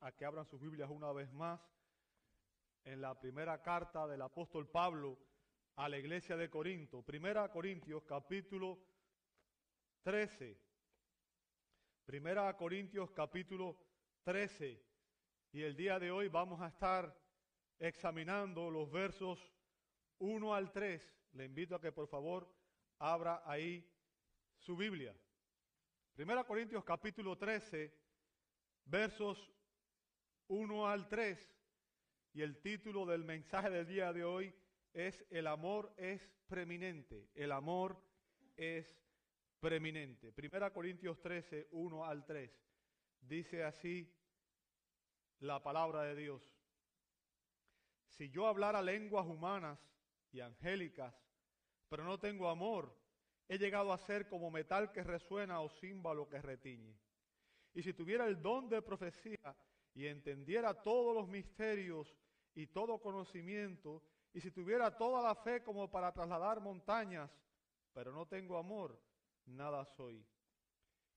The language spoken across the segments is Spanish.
a que abran sus Biblias una vez más en la primera carta del apóstol Pablo a la iglesia de Corinto. Primera Corintios capítulo 13. Primera Corintios capítulo 13. Y el día de hoy vamos a estar examinando los versos 1 al 3. Le invito a que por favor abra ahí su Biblia. Primera Corintios capítulo 13, versos 1 al 3. Y el título del mensaje del día de hoy es El amor es preeminente. El amor es preeminente. Primera Corintios 13, 1 al 3. Dice así la palabra de Dios. Si yo hablara lenguas humanas y angélicas, pero no tengo amor, he llegado a ser como metal que resuena o címbalo que retiñe. Y si tuviera el don de profecía y entendiera todos los misterios y todo conocimiento, y si tuviera toda la fe como para trasladar montañas, pero no tengo amor, nada soy.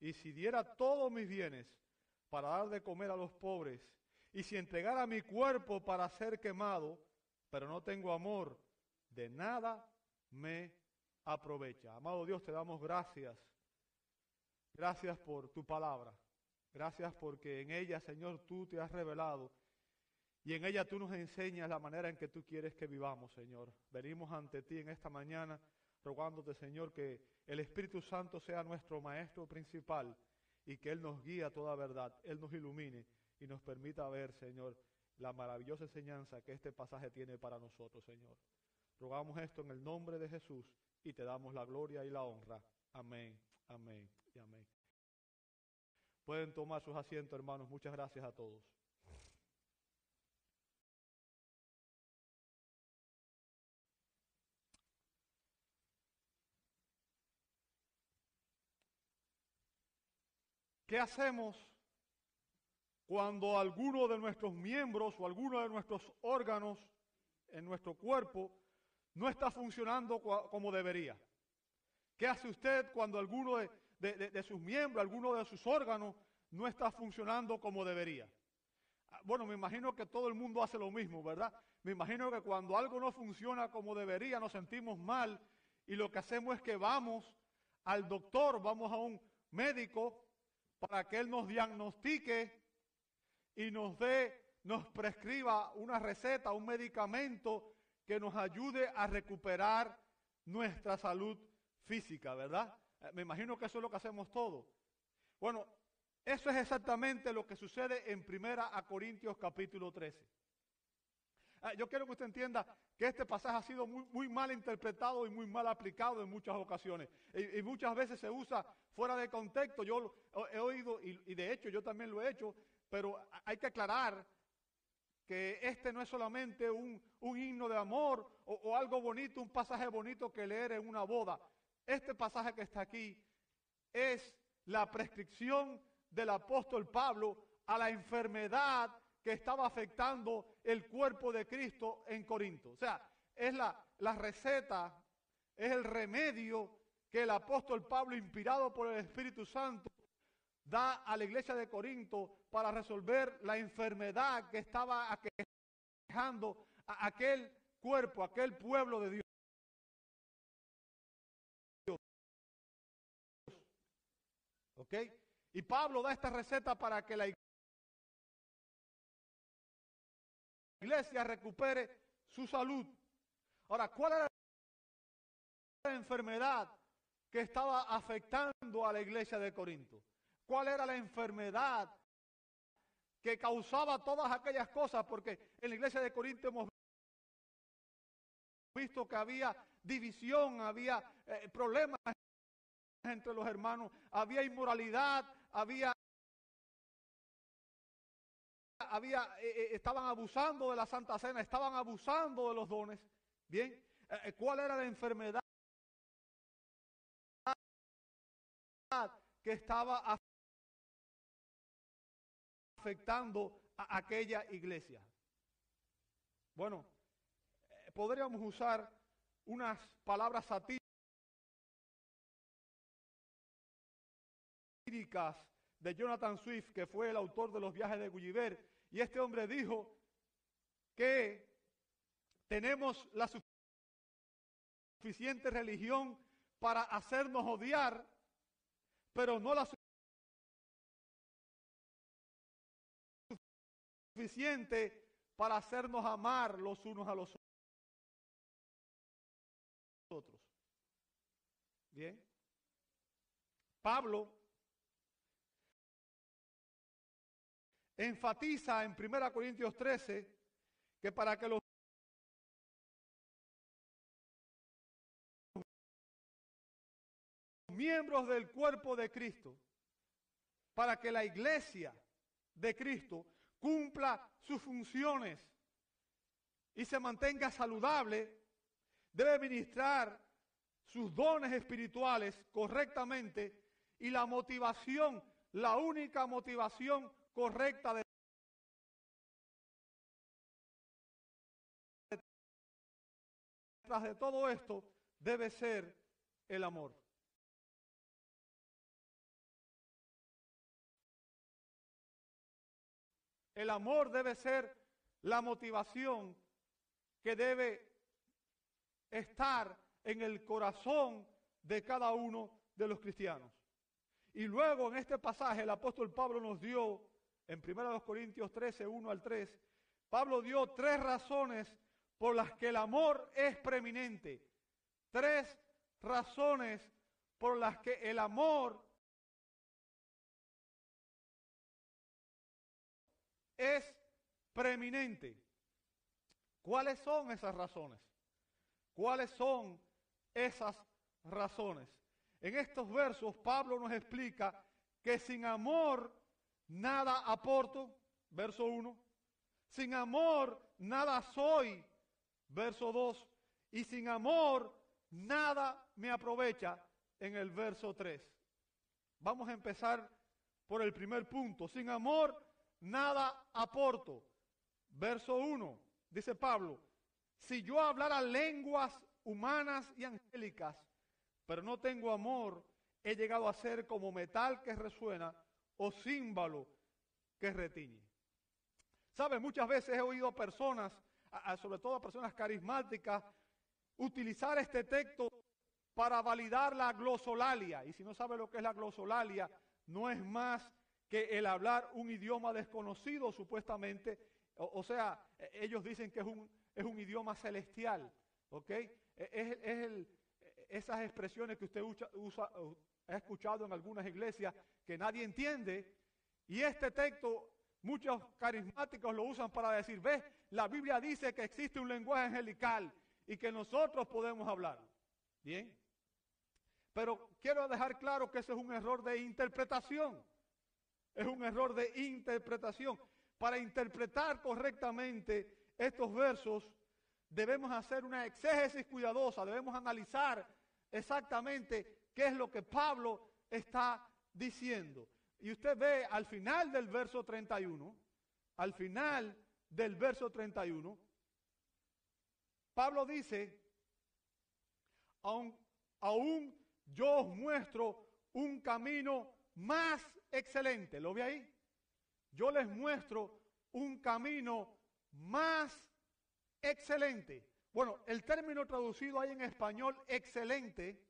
Y si diera todos mis bienes para dar de comer a los pobres, y si entregara mi cuerpo para ser quemado, pero no tengo amor, de nada me aprovecha. Amado Dios, te damos gracias. Gracias por tu palabra. Gracias porque en ella, Señor, tú te has revelado. Y en ella tú nos enseñas la manera en que tú quieres que vivamos, Señor. Venimos ante ti en esta mañana rogándote, Señor, que el Espíritu Santo sea nuestro Maestro principal y que Él nos guíe a toda verdad, Él nos ilumine y nos permita ver, Señor, la maravillosa enseñanza que este pasaje tiene para nosotros, Señor. Rogamos esto en el nombre de Jesús y te damos la gloria y la honra. Amén, amén y amén. Pueden tomar sus asientos, hermanos. Muchas gracias a todos. ¿Qué hacemos cuando alguno de nuestros miembros o alguno de nuestros órganos en nuestro cuerpo no está funcionando como debería? ¿Qué hace usted cuando alguno de, sus miembros, alguno de sus órganos no está funcionando como debería? Ah, bueno, me imagino que todo el mundo hace lo mismo, ¿verdad? Me imagino que cuando algo no funciona como debería, nos sentimos mal y lo que hacemos es que vamos al doctor, vamos a un médico para que él nos diagnostique y nos dé, nos prescriba una receta, un medicamento que nos ayude a recuperar nuestra salud física, ¿verdad? Eh, me imagino que eso es lo que hacemos todos. Bueno, eso es exactamente lo que sucede en Primera a Corintios capítulo 13. Ah, yo quiero que usted entienda que este pasaje ha sido muy, mal interpretado y muy mal aplicado en muchas ocasiones. Y, muchas veces se usa fuera de contexto. Yo he oído, y, de hecho yo también lo he hecho, pero hay que aclarar que este no es solamente un, himno de amor o, algo bonito, un pasaje bonito que leer en una boda. Este pasaje que está aquí es la prescripción del apóstol Pablo a la enfermedad que estaba afectando el cuerpo de Cristo en Corinto. O sea, es la, receta, es el remedio que el apóstol Pablo, inspirado por el Espíritu Santo, da a la iglesia de Corinto para resolver la enfermedad que estaba aquejando a aquel cuerpo, aquel pueblo de Dios. ¿Ok? Y Pablo da esta receta para que la iglesia recupere su salud. Ahora, ¿cuál era la enfermedad que estaba afectando a la iglesia de Corinto? ¿Cuál era la enfermedad que causaba todas aquellas cosas? Porque en la iglesia de Corinto hemos visto que había división, había eh, problemas entre los hermanos, había inmoralidad, había había, eh, eh, estaban abusando de la Santa Cena, estaban abusando de los dones. Bien, ¿cuál era la enfermedad que estaba afectando a aquella iglesia? Bueno, eh, podríamos usar unas palabras satíricas de Jonathan Swift, que fue el autor de los viajes de Gulliver, y este hombre dijo que tenemos la suficiente religión para hacernos odiar, pero no la suficiente para hacernos amar los unos a los otros. Bien. Pablo enfatiza en 1 Corintios 13 que para que los miembros del cuerpo de Cristo, para que la iglesia de Cristo cumpla sus funciones y se mantenga saludable, debe ministrar sus dones espirituales correctamente y la motivación, la única motivación correcta de detrás de todo esto debe ser el amor. El amor debe ser la motivación que debe estar en el corazón de cada uno de los cristianos. Y luego en este pasaje el apóstol Pablo nos dio, en 1 Corintios 13, 1 al 3, Pablo dio tres razones por las que el amor es preeminente. Tres razones por las que el amor es preeminente. ¿Cuáles son esas razones? ¿Cuáles son esas razones? En estos versos Pablo nos explica que sin amor nada aporto, verso 1. Sin amor nada soy, verso 2. Y sin amor nada me aprovecha, en el verso 3. Vamos a empezar por el primer punto. Sin amor nada aporto. Verso 1, dice Pablo, si yo hablara lenguas humanas y angélicas, pero no tengo amor, he llegado a ser como metal que resuena o címbalo que retiñe. ¿Sabe? Muchas veces he oído personas, sobre todo personas carismáticas, utilizar este texto para validar la glosolalia. Y si no sabe lo que es la glosolalia, no es más que el hablar un idioma desconocido supuestamente, o, sea, e, ellos dicen que es un, es un idioma celestial, ¿ok? E, es, el, esas expresiones que usted usa, ha escuchado en algunas iglesias que nadie entiende, y este texto muchos carismáticos lo usan para decir, ve, la Biblia dice que existe un lenguaje angelical y que nosotros podemos hablar. Bien. Pero quiero dejar claro que ese es un error de interpretación. Es un error de interpretación. Para interpretar correctamente estos versos, debemos hacer una exégesis cuidadosa, debemos analizar exactamente qué es lo que Pablo está diciendo. Y usted ve al final del verso 31, al final del verso 31, Pablo dice, aún, yo os muestro un camino más excelente. ¿Lo ve ahí? Yo les muestro un camino más excelente. Bueno, el término traducido ahí en español, excelente,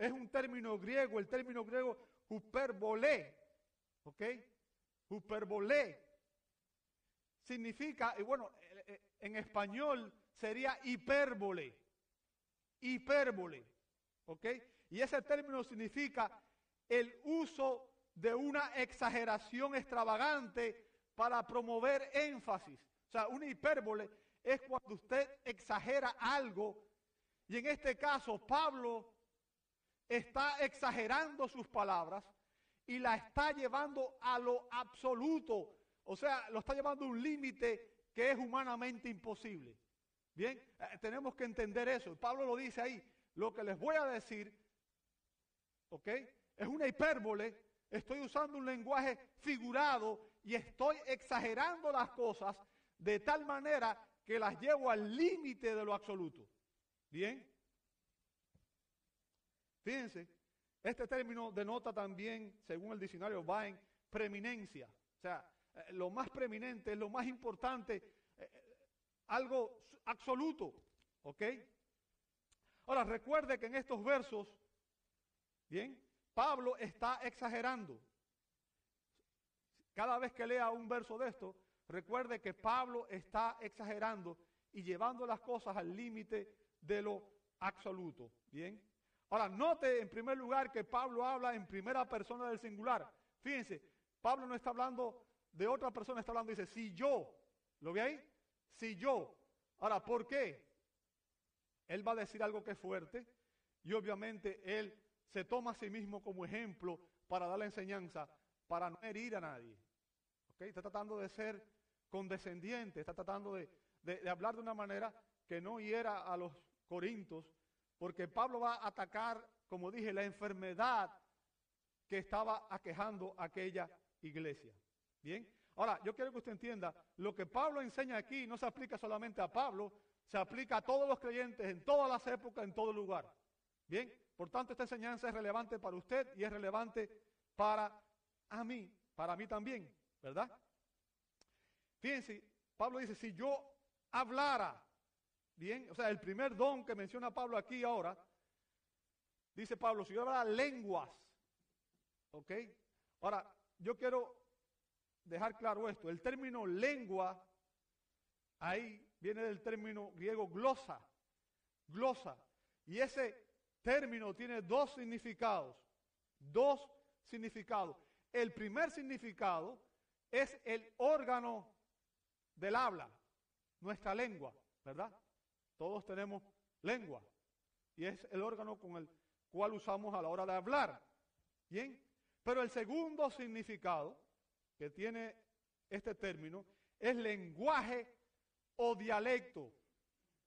es un término griego, el término griego hyperbole, ¿ok? Hyperbole significa, y bueno, eh, eh, en español sería hipérbole, hipérbole, ¿ok? Y ese término significa el uso de una exageración extravagante para promover énfasis. O sea, una hipérbole es cuando usted exagera algo. Y en este caso, Pablo está exagerando sus palabras y la está llevando a lo absoluto. O sea, lo está llevando a un límite que es humanamente imposible. Bien, eh, tenemos que entender eso. Pablo lo dice ahí. Lo que les voy a decir, ¿ok? es una hipérbole, estoy usando un lenguaje figurado y estoy exagerando las cosas de tal manera que las llevo al límite de lo absoluto. ¿Bien? Fíjense Este término denota también, según el diccionario Vine, preeminencia. O sea, eh, lo más preeminente, lo más importante, eh, eh, algo absoluto. ¿Ok? Ahora, recuerde que en estos versos, bien, Pablo está exagerando. Cada vez que lea un verso de esto, recuerde que Pablo está exagerando y llevando las cosas al límite de lo absoluto. Bien. Ahora, note en primer lugar que Pablo habla en primera persona del singular. Fíjense, Pablo no está hablando de otra persona, está hablando, dice, si yo, ¿lo ve ahí? Si yo. Ahora, ¿por qué? Él va a decir algo que es fuerte y obviamente él se toma a sí mismo como ejemplo para dar la enseñanza, para no herir a nadie. Está tratando de ser condescendiente, está tratando de, hablar de una manera que no hiera a los corintos, porque Pablo va a atacar, como dije, la enfermedad que estaba aquejando aquella iglesia. Bien, ahora yo quiero que usted entienda, lo que Pablo enseña aquí no se aplica solamente a Pablo, se aplica a todos los creyentes en todas las épocas, en todo lugar. Bien, por tanto esta enseñanza es relevante para usted y es relevante para a mí, para mí también, ¿verdad? Fíjense, Pablo dice, si yo hablara Bien, o sea, el primer don que menciona Pablo aquí ahora, dice Pablo, si yo hablara lenguas, ¿ok? Ahora, yo quiero dejar claro esto, el término lengua, ahí viene del término griego glosa, glosa, y ese término tiene dos significados, dos significados. El primer significado es el órgano del habla, nuestra lengua, ¿verdad? Todos tenemos lengua y es el órgano con el cual usamos a la hora de hablar. Bien, pero el segundo significado que tiene este término es lenguaje o dialecto.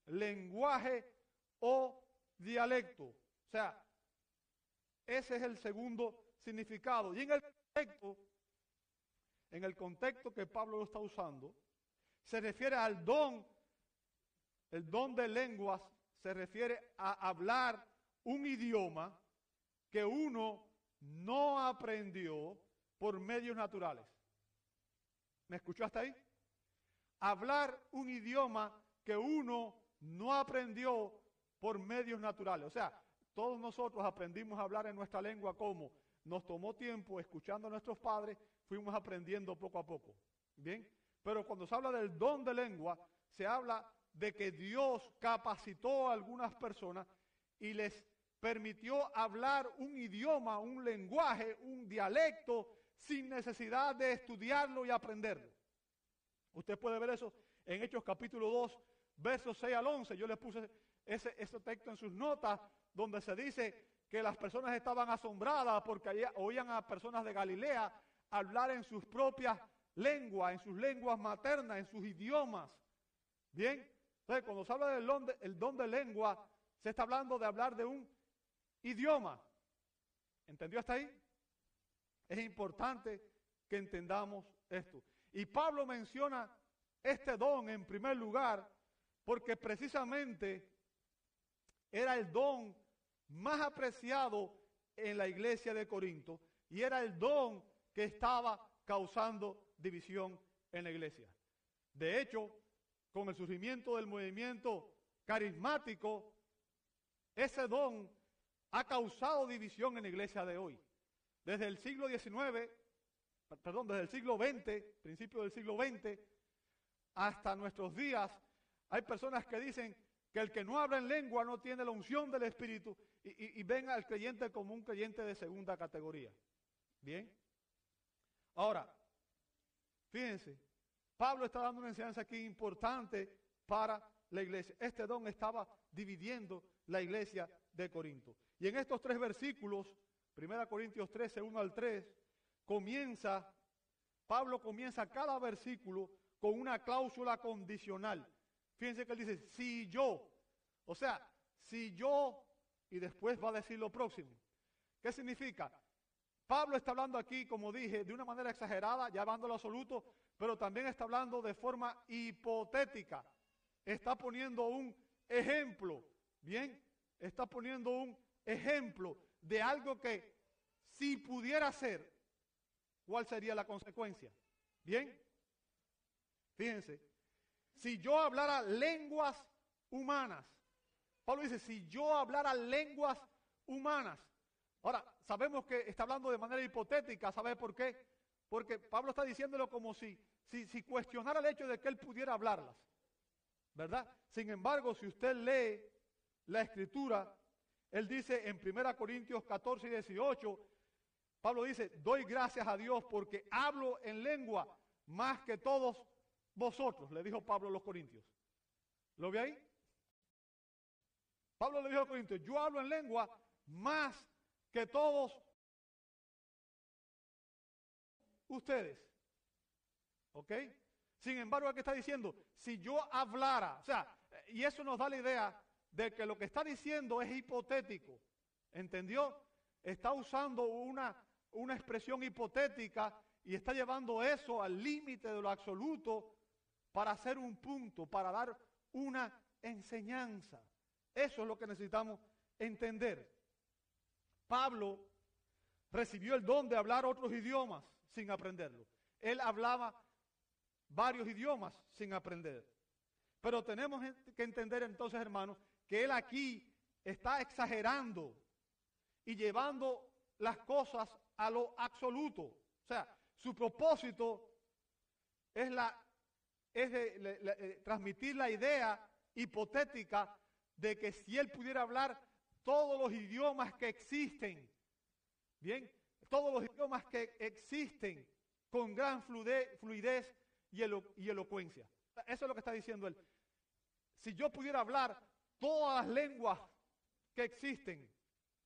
Lenguaje o dialecto. O sea, ese es el segundo significado. Y en el contexto, en el contexto que Pablo lo está usando, se refiere al don el don de lenguas se refiere a hablar un idioma que uno no aprendió por medios naturales. ¿Me escuchó hasta ahí? Hablar un idioma que uno no aprendió por medios naturales. O sea, todos nosotros aprendimos a hablar en nuestra lengua como nos tomó tiempo escuchando a nuestros padres, fuimos aprendiendo poco a poco. Bien, pero cuando se habla del don de lengua, se habla de que Dios capacitó a algunas personas y les permitió hablar un idioma, un lenguaje, un dialecto, sin necesidad de estudiarlo y aprenderlo. Usted puede ver eso en Hechos capítulo 2, versos 6 al 11. Yo les puse ese, ese texto en sus notas, donde se dice que las personas estaban asombradas porque oían a personas de Galilea hablar en sus propias lenguas, en sus lenguas maternas, en sus idiomas. Bien, entonces, cuando se habla del don de, don de lengua, se está hablando de hablar de un idioma. ¿Entendió hasta ahí? Es importante que entendamos esto. Y Pablo menciona este don en primer lugar porque precisamente era el don más apreciado en la iglesia de Corinto y era el don que estaba causando división en la iglesia. De hecho, con el surgimiento del movimiento carismático, ese don ha causado división en la iglesia de hoy. Desde el siglo XIX, perdón, desde el siglo XX, principio del siglo XX, hasta nuestros días, hay personas que dicen que el que no habla en lengua no tiene la unción del Espíritu y, y ven al creyente como un creyente de segunda categoría. Bien. Ahora, fíjense, Pablo está dando una enseñanza aquí importante para la iglesia. Este don estaba dividiendo la iglesia de Corinto. Y en estos tres versículos, 1 Corintios 13, 1 al 3, comienza, Pablo comienza cada versículo con una cláusula condicional. Fíjense que él dice, si yo, o sea, si yo, y después va a decir lo próximo. ¿Qué significa? Pablo está hablando aquí, como dije, de una manera exagerada, lo absoluto, pero también está hablando de forma hipotética. Está poniendo un ejemplo, ¿bien? Está poniendo un ejemplo de algo que si pudiera ser, ¿cuál sería la consecuencia? ¿Bien? Fíjense, si yo hablara lenguas humanas, Pablo dice, si yo hablara lenguas humanas, ahora sabemos que está hablando de manera hipotética, ¿sabe por qué? Porque Pablo está diciéndolo como si, si, cuestionara el hecho de que él pudiera hablarlas, ¿verdad? Sin embargo, si usted lee la escritura, él dice en 1 Corintios 14 y 18, Pablo dice, doy gracias a Dios porque hablo en lengua más que todos vosotros, le dijo Pablo a los Corintios. ¿Lo ve ahí? Pablo le dijo a los Corintios, yo hablo en lengua más que todos ustedes. ¿Ok? Sin embargo, aquí está diciendo, si yo hablara, o sea, y eso nos da la idea de que lo que está diciendo es hipotético. ¿Entendió? Está usando una, una expresión hipotética y está llevando eso al límite de lo absoluto para hacer un punto, para dar una enseñanza. Eso es lo que necesitamos entender. Pablo recibió el don de hablar otros idiomas sin aprenderlo. Él hablaba varios idiomas sin aprender. Pero tenemos que entender entonces, hermanos, que él aquí está exagerando y llevando las cosas a lo absoluto. O sea, su propósito es, la, es de, eh, transmitir la idea hipotética de que si él pudiera hablar todos los idiomas que existen, bien, todos los idiomas que existen con gran fluidez y, elocuencia. Eso es lo que está diciendo él. Si yo pudiera hablar todas las lenguas que existen,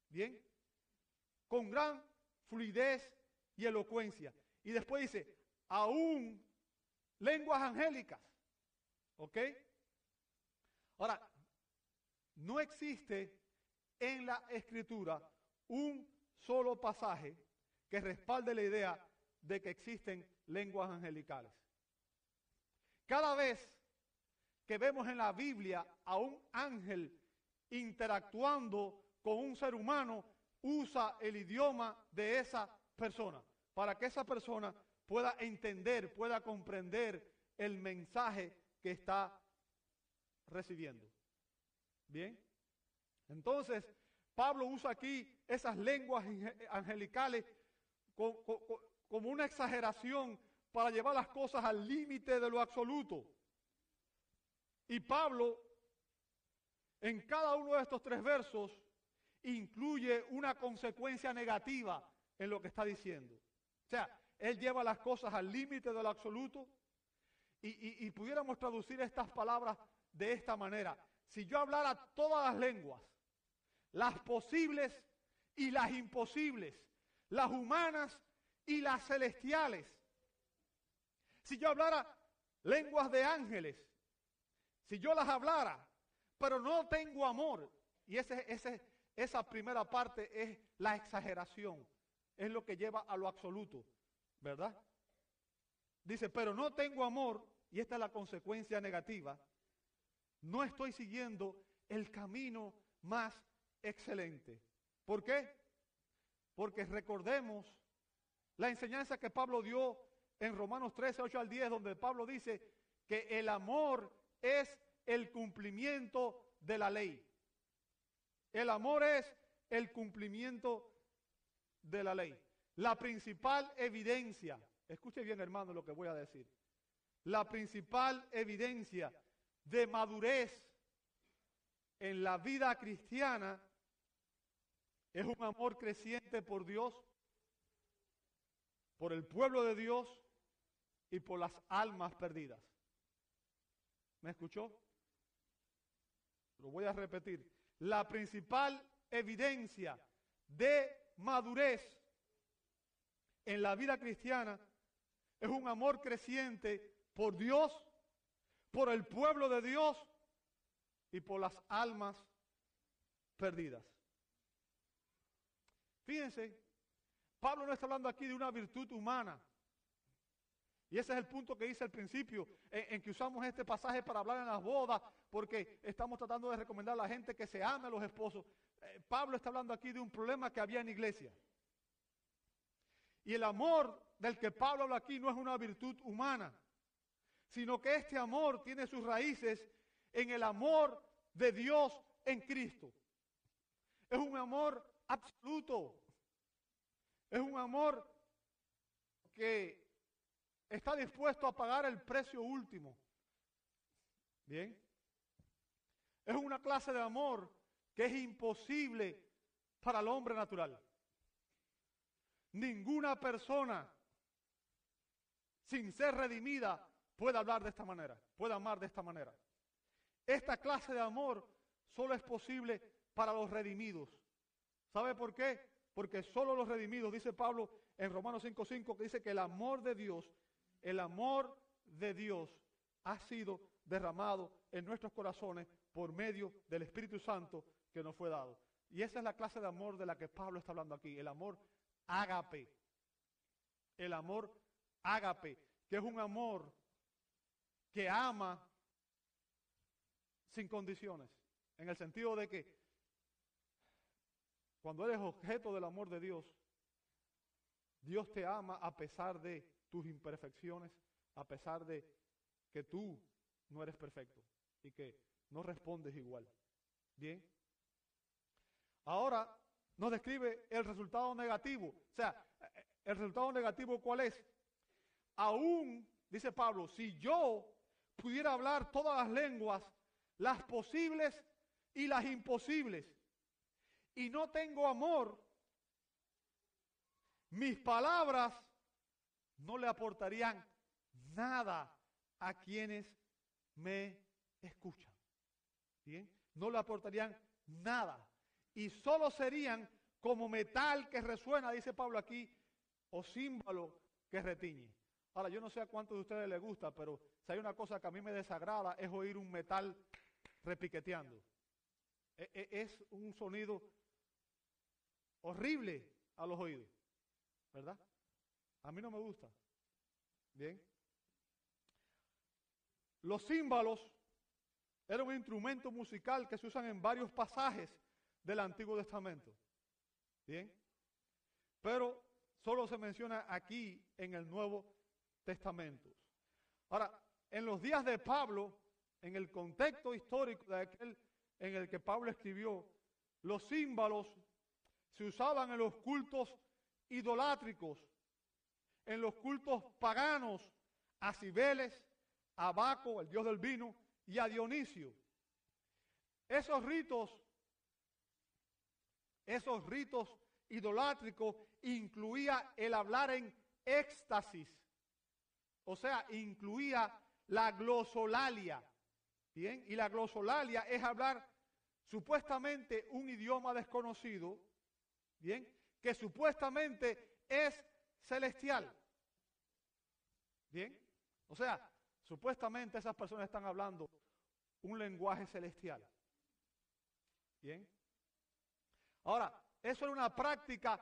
¿bien? Con gran fluidez y elocuencia. Y después dice, aún lenguas angélicas, ¿ok? Ahora, no existe en la escritura un solo pasaje que respalde la idea de que existen lenguas angelicales. Cada vez que vemos en la Biblia a un ángel interactuando con un ser humano, usa el idioma de esa persona, para que esa persona pueda entender, pueda comprender el mensaje que está recibiendo. Bien, entonces Pablo usa aquí esas lenguas angelicales como una exageración para llevar las cosas al límite de lo absoluto. Y Pablo, en cada uno de estos tres versos, incluye una consecuencia negativa en lo que está diciendo. O sea, él lleva las cosas al límite de lo absoluto. Y, y, pudiéramos traducir estas palabras de esta manera. Si yo hablara todas las lenguas, las posibles y las imposibles, las humanas y las celestiales, si yo hablara lenguas de ángeles, si yo las hablara, pero no tengo amor, y ese, ese, esa primera parte es la exageración, es lo que lleva a lo absoluto, ¿verdad? Dice, pero no tengo amor, y esta es la consecuencia negativa, no estoy siguiendo el camino más excelente. ¿Por qué? Porque recordemos la enseñanza que Pablo dio en Romanos 13, 8 al 10, donde Pablo dice que el amor es el cumplimiento de la ley. El amor es el cumplimiento de la ley. La principal evidencia, escuche bien hermano lo que voy a decir, la principal evidencia de madurez en la vida cristiana es un amor creciente por Dios, por el pueblo de Dios y por las almas perdidas. ¿Me escuchó? Lo voy a repetir. La principal evidencia de madurez en la vida cristiana es un amor creciente por Dios, por el pueblo de Dios y por las almas perdidas. Fíjense, Pablo no está hablando aquí de una virtud humana, Y ese es el punto que dice al principio, en, que usamos este pasaje para hablar en las bodas, porque estamos tratando de recomendar a la gente que se ame a los esposos. Eh, Pablo está hablando aquí de un problema que había en iglesia. Y el amor del que Pablo habla aquí no es una virtud humana, sino que este amor tiene sus raíces en el amor de Dios en Cristo. Es un amor absoluto. Es un amor que está dispuesto a pagar el precio último. Bien. Es una clase de amor que es imposible para el hombre natural. Ninguna persona sin ser redimida puede hablar de esta manera, puede amar de esta manera. Esta clase de amor solo es posible para los redimidos. ¿Sabe por qué? Porque solo los redimidos, dice Pablo en Romanos 5:5, que dice que el amor de Dios, el amor de Dios ha sido derramado en nuestros corazones por medio del Espíritu Santo que nos fue dado. Y esa es la clase de amor de la que Pablo está hablando aquí, el amor ágape. El amor ágape, que es un amor que ama sin condiciones, en el sentido de que cuando eres objeto del amor de Dios, Dios te ama a pesar de tus imperfecciones, a pesar de que tú no eres perfecto y que no respondes igual. Bien. Ahora nos describe el resultado negativo. O sea, el resultado negativo cuál es? Aún, dice Pablo, si yo pudiera hablar todas las lenguas, las posibles y las imposibles, y no tengo amor, mis palabras no le aportarían nada a quienes me escuchan. ¿Bien? No le aportarían nada. Y solo serían como metal que resuena, dice Pablo aquí, o símbolo que retiñe. Ahora, yo no sé a cuántos de ustedes les gusta, pero si hay una cosa que a mí me desagrada es oír un metal repiqueteando. E, e, es un sonido horrible a los oídos, ¿verdad? A mí no me gusta. Bien. Los címbalos eran un instrumento musical que se usan en varios pasajes del Antiguo Testamento. Bien. Pero solo se menciona aquí en el Nuevo Testamento. Ahora, en los días de Pablo, en el contexto histórico de aquel en el que Pablo escribió, los címbalos se usaban en los cultos idolátricos, en los cultos paganos, a Cibeles, a Baco, el dios del vino, y a Dionisio. Esos ritos, esos ritos idolátricos incluía el hablar en éxtasis, o sea, incluía la glosolalia. Bien, y la glosolalia es hablar supuestamente un idioma desconocido, bien, que supuestamente es celestial. Bien, o sea, supuestamente esas personas están hablando un lenguaje celestial. Bien. Ahora, eso era una práctica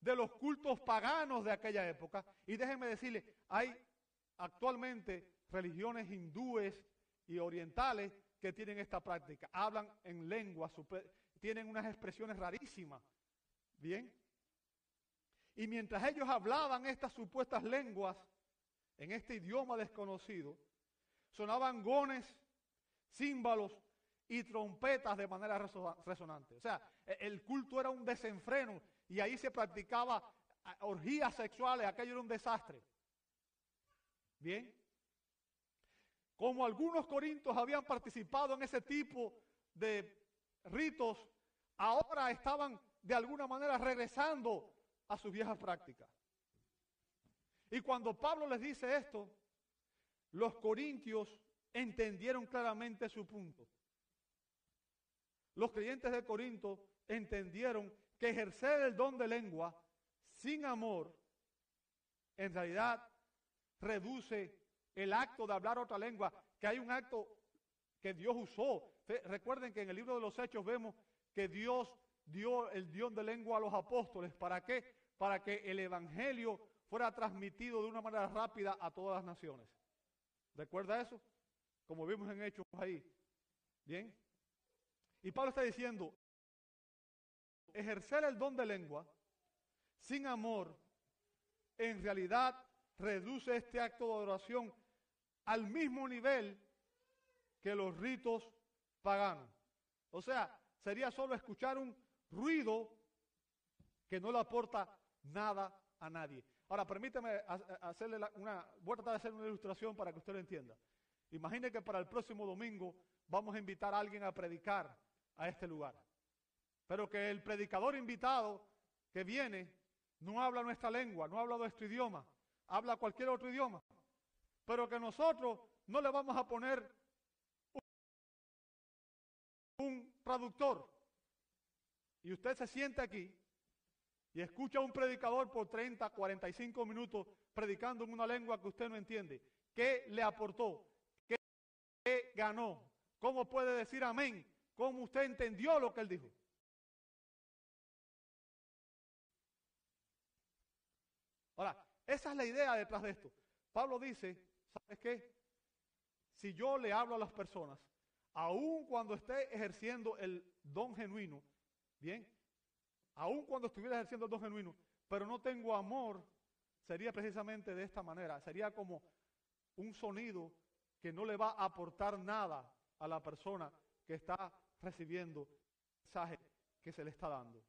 de los cultos paganos de aquella época. Y déjenme decirle, hay actualmente religiones hindúes y orientales que tienen esta práctica. Hablan en lengua, tienen unas expresiones rarísimas. Bien. Y mientras ellos hablaban estas supuestas lenguas, en este idioma desconocido, sonaban gones, címbalos y trompetas de manera resonante. O sea, e, el culto era un desenfreno y ahí se practicaba orgías sexuales, aquello era un desastre. Bien. Como algunos corintios habían participado en ese tipo de ritos, ahora estaban de alguna manera regresando a sus viejas prácticas. Y cuando Pablo les dice esto, los corintios entendieron claramente su punto. Los creyentes de Corinto entendieron que ejercer el don de lengua sin amor, en realidad reduce el acto de hablar otra lengua, que hay un acto que Dios usó. Recuerden que en el libro de los Hechos vemos que Dios dio el don de lengua a los apóstoles. ¿Para qué? Para que el Evangelio fuera transmitido de una manera rápida a todas las naciones. ¿Recuerda eso? Como vimos en Hechos ahí. Bien. Y Pablo está diciendo, ejercer el don de lengua sin amor, en realidad reduce este acto de adoración al mismo nivel que los ritos paganos. O sea, sería solo escuchar un ruido que no le aporta nada a nadie. Ahora, permítame hacerle una, voy a tratar de hacer una ilustración para que usted lo entienda. Imagine que para el próximo domingo vamos a invitar a alguien a predicar a este lugar. Pero que el predicador invitado que viene no habla nuestra lengua, no habla nuestro idioma, habla cualquier otro idioma. Pero que nosotros no le vamos a poner un traductor. Y usted se siente aquí y escucha a un predicador por 30, 45 minutos predicando en una lengua que usted no entiende. ¿Qué le aportó? ¿Qué ganó? ¿Cómo puede decir amén? ¿Cómo usted entendió lo que él dijo? Ahora, esa es la idea detrás de esto. Pablo dice, ¿sabes qué? Si yo le hablo a las personas, aun cuando esté ejerciendo el don genuino, bien, aun cuando estuviera ejerciendo el don genuino, pero no tengo amor, sería precisamente de esta manera, sería como un sonido que no le va a aportar nada a la persona que está recibiendo el mensaje que se le está dando.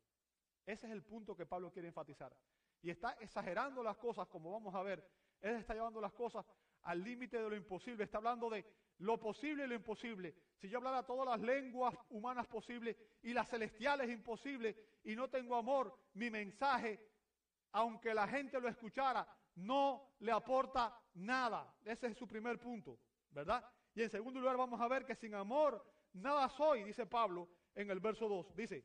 Ese es el punto que Pablo quiere enfatizar. Y está exagerando las cosas, como vamos a ver. Él está llevando las cosas al límite de lo imposible. Está hablando de lo posible y lo imposible. Si yo hablara todas las lenguas humanas posibles y las celestiales imposibles y no tengo amor, mi mensaje, aunque la gente lo escuchara, no le aporta nada. Ese es su primer punto, ¿verdad? Y en segundo lugar vamos a ver que sin amor nada soy, dice Pablo en el verso 2. Dice,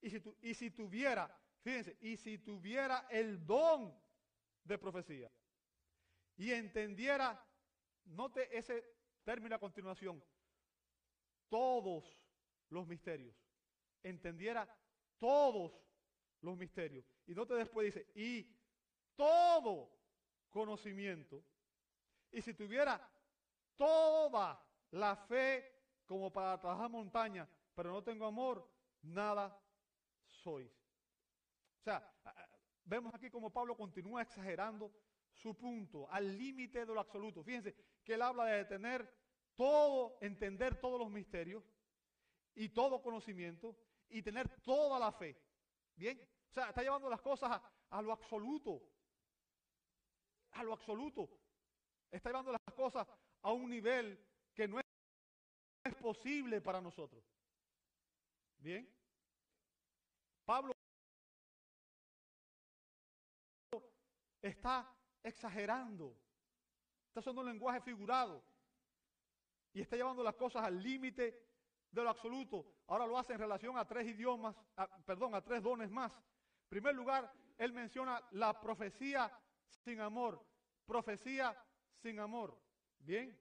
y si, y si tuviera, fíjense, y si tuviera el don de profecía y entendiera Note ese término a continuación. Todos los misterios. Entendiera todos los misterios. Y note después dice, y todo conocimiento. Y si tuviera toda la fe como para trabajar montaña, pero no tengo amor, nada sois. O sea, vemos aquí como Pablo continúa exagerando su punto, al límite de lo absoluto. Fíjense que él habla de tener todo, entender todos los misterios y todo conocimiento y tener toda la fe. Bien, o sea, está llevando las cosas a, lo absoluto. A lo absoluto. Está llevando las cosas a un nivel que no es posible para nosotros. Bien. Pablo está exagerando. Está usando un lenguaje figurado. Y está llevando las cosas al límite de lo absoluto. Ahora lo hace en relación a tres idiomas, perdón, a tres dones más. En primer lugar, él menciona la profecía sin amor. Profecía sin amor. Bien.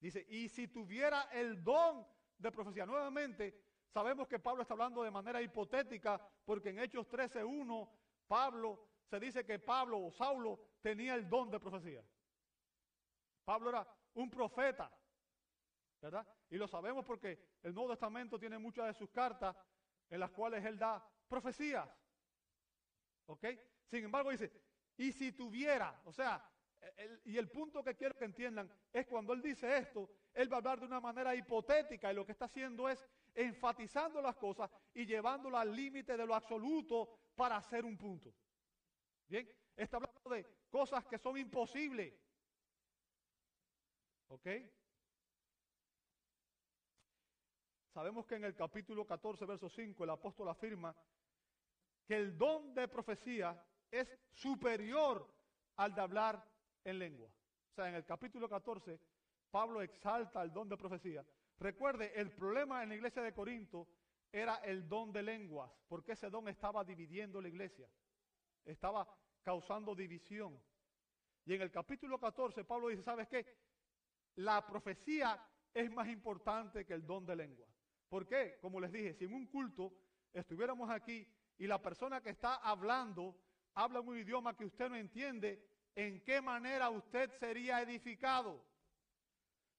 Dice, y si tuviera el don de profecía, nuevamente sabemos que Pablo está hablando de manera hipotética, porque en Hechos 13.1 Pablo, se dice que Pablo o Saulo tenía el don de profecía. Pablo era un profeta, ¿verdad? Y lo sabemos porque el Nuevo Testamento tiene muchas de sus cartas en las cuales él da profecías. ¿Ok? Sin embargo, dice, y si tuviera, o sea, y el punto que quiero que entiendan es cuando él dice esto, él va a hablar de una manera hipotética y lo que está haciendo es enfatizando las cosas y llevándolo al límite de lo absoluto para hacer un punto. Bien, está hablando de cosas que son imposibles. ¿Ok? Sabemos que en el capítulo 14, verso 5, el apóstol afirma que el don de profecía es superior al de hablar en lengua. O sea, en el capítulo 14, Pablo exalta el don de profecía. Recuerde, el problema en la iglesia de Corinto era el don de lenguas, porque ese don estaba dividiendo la iglesia, estaba causando división. Y en el capítulo 14 Pablo dice, ¿sabes qué? La profecía es más importante que el don de lengua. ¿Por qué? Como les dije, si en un culto estuviéramos aquí y la persona que está hablando habla un idioma que usted no entiende, ¿en qué manera usted sería edificado?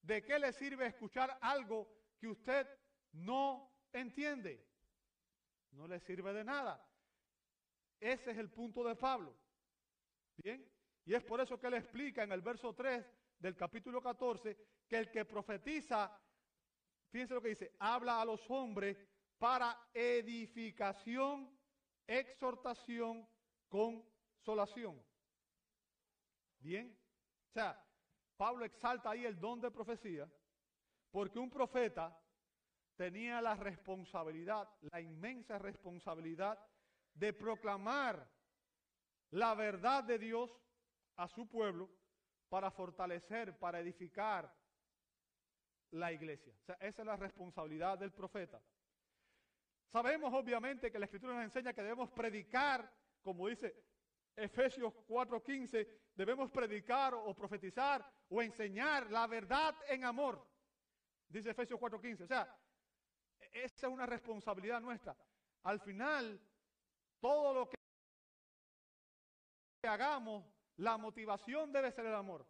¿De qué le sirve escuchar algo que usted no entiende? No le sirve de nada. Ese es el punto de Pablo. Bien, y es por eso que él explica en el verso 3 del capítulo 14 que el que profetiza, fíjense lo que dice, habla a los hombres para edificación, exhortación, consolación. Bien, o sea, Pablo exalta ahí el don de profecía porque un profeta tenía la responsabilidad, la inmensa responsabilidad de proclamar la verdad de Dios a su pueblo para fortalecer, para edificar la iglesia. O sea, esa es la responsabilidad del profeta. Sabemos obviamente que la escritura nos enseña que debemos predicar, como dice Efesios 4:15, debemos predicar o profetizar o enseñar la verdad en amor. Dice Efesios 4:15. O sea, esa es una responsabilidad nuestra. Al final, todo lo que hagamos, la motivación debe ser el amor.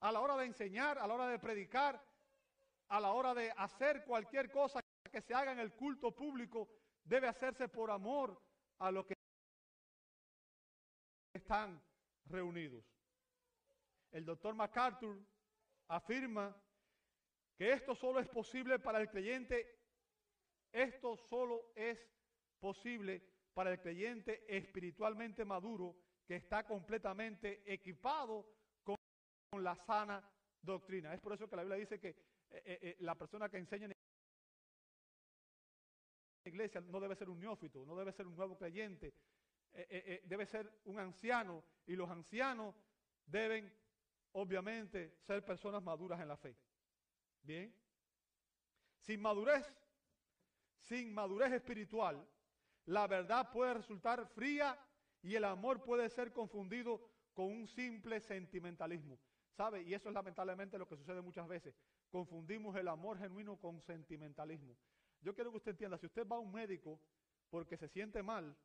A la hora de enseñar, a la hora de predicar, a la hora de hacer cualquier cosa que se haga en el culto público, debe hacerse por amor a lo que están reunidos. El doctor MacArthur afirma que esto solo es posible para el creyente, esto solo es posible para el creyente espiritualmente maduro que está completamente equipado con, la sana doctrina. Es por eso que la Biblia dice que eh, eh, eh, la persona que enseña en la iglesia no debe ser un neófito, no debe ser un nuevo creyente, debe ser un anciano y los ancianos deben obviamente ser personas maduras en la fe. Bien. Sin madurez, sin madurez espiritual, la verdad puede resultar fría y el amor puede ser confundido con un simple sentimentalismo. ¿Sabe? Y eso es lamentablemente lo que sucede muchas veces. Confundimos el amor genuino con sentimentalismo. Yo quiero que usted entienda, si usted va a un médico porque se siente mal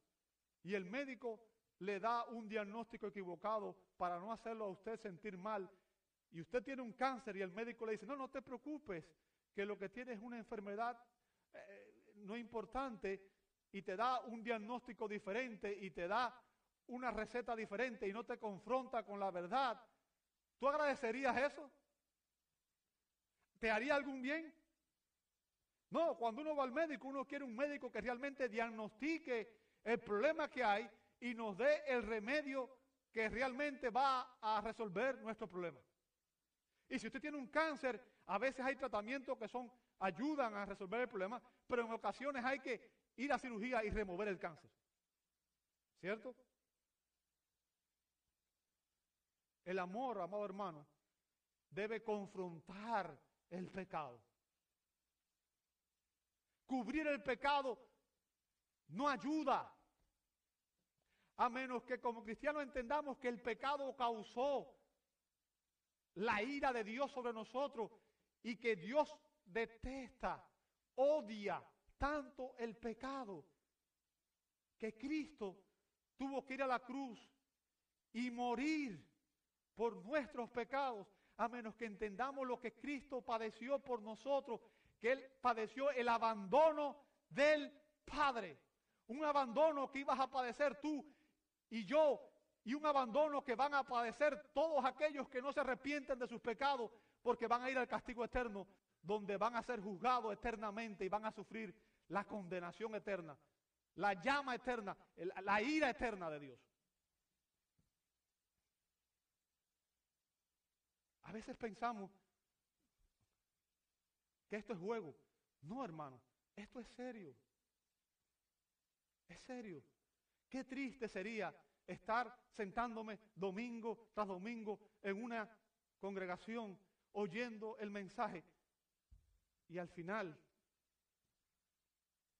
y el médico le da un diagnóstico equivocado para no hacerlo a usted sentir mal y usted tiene un cáncer y el médico le dice, no, no te preocupes, que lo que tiene es una enfermedad eh, no importante y te da un diagnóstico diferente y te da una receta diferente y no te confronta con la verdad, ¿tú agradecerías eso? ¿Te haría algún bien? No, cuando uno va al médico, uno quiere un médico que realmente diagnostique el problema que hay y nos dé el remedio que realmente va a resolver nuestro problema. Y si usted tiene un cáncer, a veces hay tratamientos que son ayudan a resolver el problema, pero en ocasiones hay que ir a cirugía y remover el cáncer. ¿Cierto? El amor, amado hermano, debe confrontar el pecado. Cubrir el pecado no ayuda. A menos que como cristianos entendamos que el pecado causó la ira de Dios sobre nosotros y que Dios detesta, odia tanto el pecado que Cristo tuvo que ir a la cruz y morir por nuestros pecados, a menos que entendamos lo que Cristo padeció por nosotros, que Él padeció el abandono del Padre, un abandono que ibas a padecer tú y yo, y un abandono que van a padecer todos aquellos que no se arrepienten de sus pecados, porque van a ir al castigo eterno, donde van a ser juzgados eternamente y van a sufrir la condenación eterna, la llama eterna, la ira eterna de Dios. A veces pensamos que esto es juego. No, hermano, esto es serio. Es serio. Qué triste sería estar sentándome domingo tras domingo en una congregación oyendo el mensaje y al final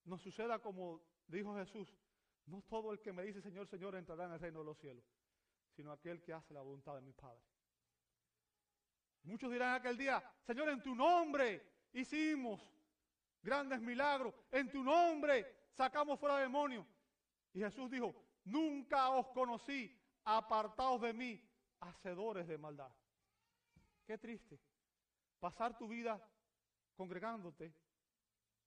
nos suceda como dijo Jesús, no todo el que me dice Señor, Señor entrará en el reino de los cielos, sino aquel que hace la voluntad de mi Padre. Muchos dirán aquel día, Señor, en tu nombre hicimos grandes milagros, en tu nombre sacamos fuera demonios. Y Jesús dijo, nunca os conocí, apartados de mí, hacedores de maldad. Qué triste. Pasar tu vida congregándote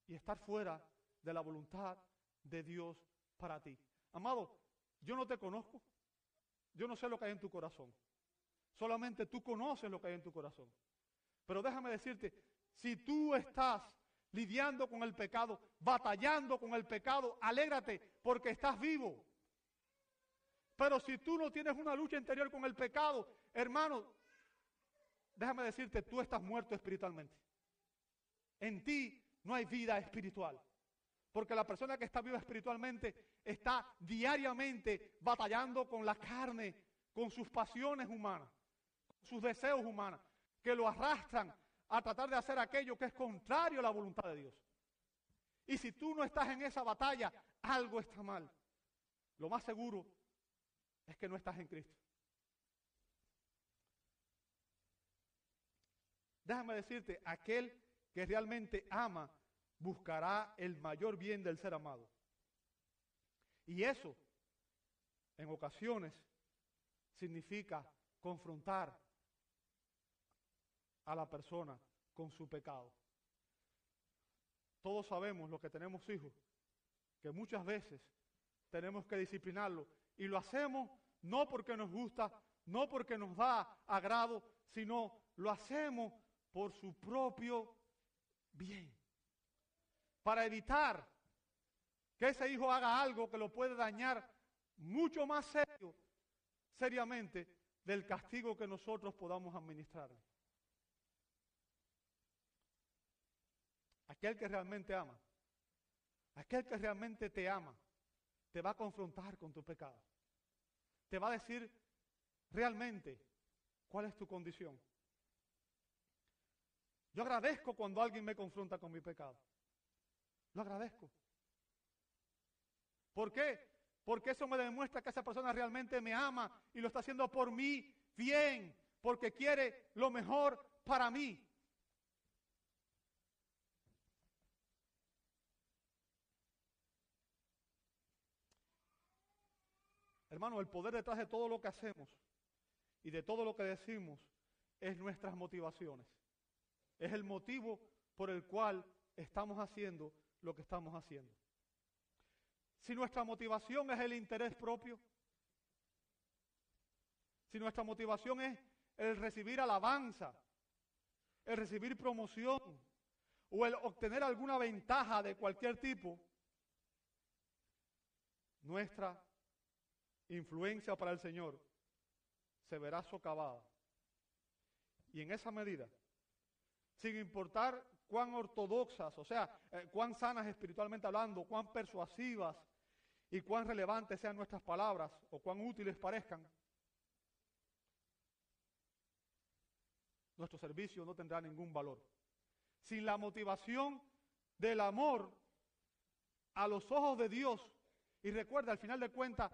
y estar fuera de la voluntad de Dios para ti. Amado, yo no te conozco. Yo no sé lo que hay en tu corazón. Solamente tú conoces lo que hay en tu corazón. Pero déjame decirte, si tú estás lidiando con el pecado, batallando con el pecado, alégrate porque estás vivo. Pero si tú no tienes una lucha interior con el pecado, hermano, déjame decirte, tú estás muerto espiritualmente. En ti no hay vida espiritual. Porque la persona que está viva espiritualmente está diariamente batallando con la carne, con sus pasiones humanas, con sus deseos humanos, que lo arrastran a tratar de hacer aquello que es contrario a la voluntad de Dios. Y si tú no estás en esa batalla, algo está mal. Lo más seguro es que no estás en Cristo. Déjame decirte, aquel que realmente ama buscará el mayor bien del ser amado. Y eso, en ocasiones, significa confrontar a la persona con su pecado. Todos sabemos, los que tenemos hijos, que muchas veces tenemos que disciplinarlo y lo hacemos no porque nos gusta, no porque nos da agrado, sino lo hacemos por su propio bien. Para evitar que ese hijo haga algo que lo puede dañar mucho más serio, seriamente, del castigo que nosotros podamos administrarle. Aquel que realmente ama, aquel que realmente te ama, te va a confrontar con tu pecado. Te va a decir realmente cuál es tu condición. Yo agradezco cuando alguien me confronta con mi pecado. Lo agradezco. ¿Por qué? Porque eso me demuestra que esa persona realmente me ama y lo está haciendo por mí bien, porque quiere lo mejor para mí. Hermano, el poder detrás de todo lo que hacemos y de todo lo que decimos es nuestras motivaciones. Es el motivo por el cual estamos haciendo lo que estamos haciendo. Si nuestra motivación es el interés propio, si nuestra motivación es el recibir alabanza, el recibir promoción o el obtener alguna ventaja de cualquier tipo, nuestra influencia para el Señor se verá socavada. Y en esa medida, sin importar cuán ortodoxas, o sea, eh, cuán sanas espiritualmente hablando, cuán persuasivas y cuán relevantes sean nuestras palabras o cuán útiles parezcan, nuestro servicio no tendrá ningún valor. Sin la motivación del amor a los ojos de Dios, y recuerda, al final de cuentas,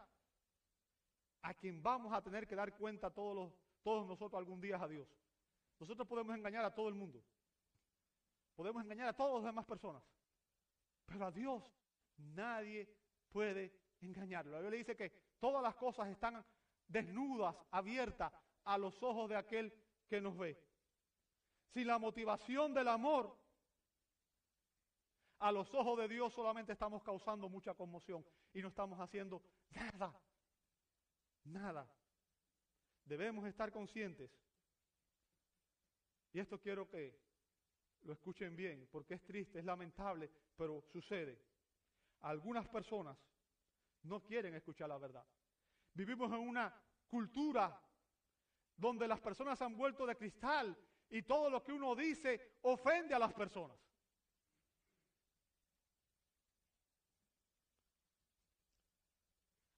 a quien vamos a tener que dar cuenta todos, los, todos nosotros algún día a Dios. Nosotros podemos engañar a todo el mundo. Podemos engañar a todas las demás personas. Pero a Dios nadie puede engañarlo. La Biblia dice que todas las cosas están desnudas, abiertas a los ojos de aquel que nos ve. Sin la motivación del amor, a los ojos de Dios solamente estamos causando mucha conmoción y no estamos haciendo nada nada. Debemos estar conscientes. Y esto quiero que lo escuchen bien, porque es triste, es lamentable, pero sucede. Algunas personas no quieren escuchar la verdad. Vivimos en una cultura donde las personas han vuelto de cristal y todo lo que uno dice ofende a las personas.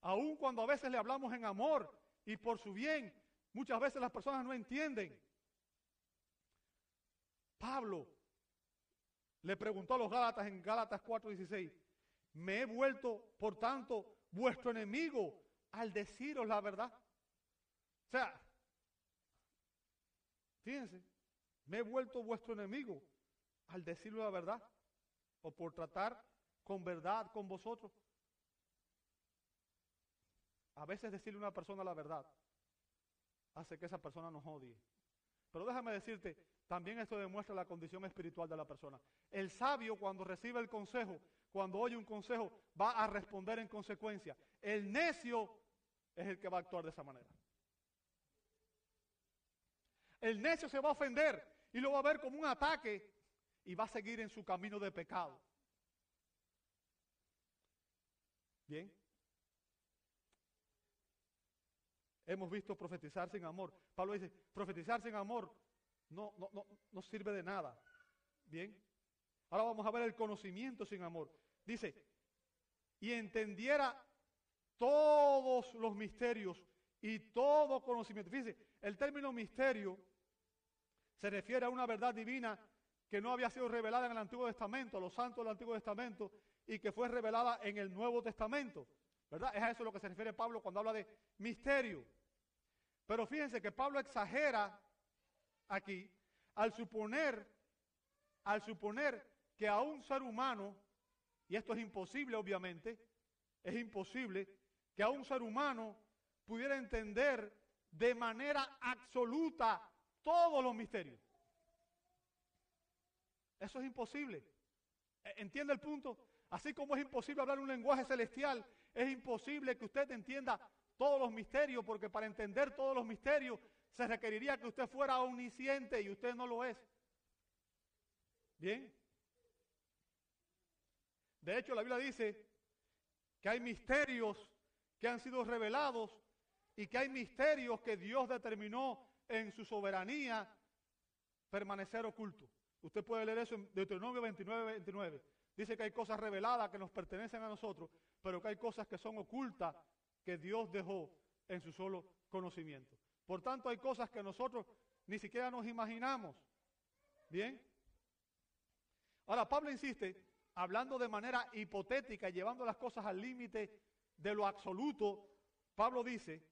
Aun cuando a veces le hablamos en amor y por su bien, muchas veces las personas no entienden. Pablo le preguntó a los Gálatas en Gálatas 4:16, me he vuelto, por tanto, vuestro enemigo al deciros la verdad. O sea, fíjense, me he vuelto vuestro enemigo al decirlo la verdad o por tratar con verdad con vosotros. A veces decirle a una persona la verdad hace que esa persona nos odie. Pero déjame decirte, también esto demuestra la condición espiritual de la persona. El sabio cuando recibe el consejo, cuando oye un consejo, va a responder en consecuencia. El necio es el que va a actuar de esa manera. El necio se va a ofender y lo va a ver como un ataque y va a seguir en su camino de pecado. Bien. Hemos visto profetizar sin amor. Pablo dice, profetizar sin amor no, no, no, no sirve de nada. Bien. Ahora vamos a ver el conocimiento sin amor. Dice, y entendiera todos los misterios y todo conocimiento. Fíjense, el término misterio se refiere a una verdad divina que no había sido revelada en el Antiguo Testamento, a los santos del Antiguo Testamento, y que fue revelada en el Nuevo Testamento. ¿Verdad? Es a eso lo que se refiere Pablo cuando habla de misterio. Pero fíjense que Pablo exagera aquí al suponer, al suponer que a un ser humano, y esto es imposible obviamente, es imposible que a un ser humano pudiera entender de manera absoluta todos los misterios. Eso es imposible. E, ¿Entiende el punto? Así como es imposible hablar un lenguaje celestial, es imposible que usted entienda todos los misterios, porque para entender todos los misterios se requeriría que usted fuera omnisciente y usted no lo es. Bien. De hecho, la Biblia dice que hay misterios que han sido revelados y que hay misterios que Dios determinó en su soberanía permanecer ocultos. Usted puede leer eso en Deuteronomio 29, 29. Dice que hay cosas reveladas que nos pertenecen a nosotros, pero que hay cosas que son ocultas que Dios dejó en su solo conocimiento. Por tanto, hay cosas que nosotros ni siquiera nos imaginamos. ¿Bien? Ahora, Pablo insiste, hablando de manera hipotética, llevando las cosas al límite de lo absoluto, Pablo dice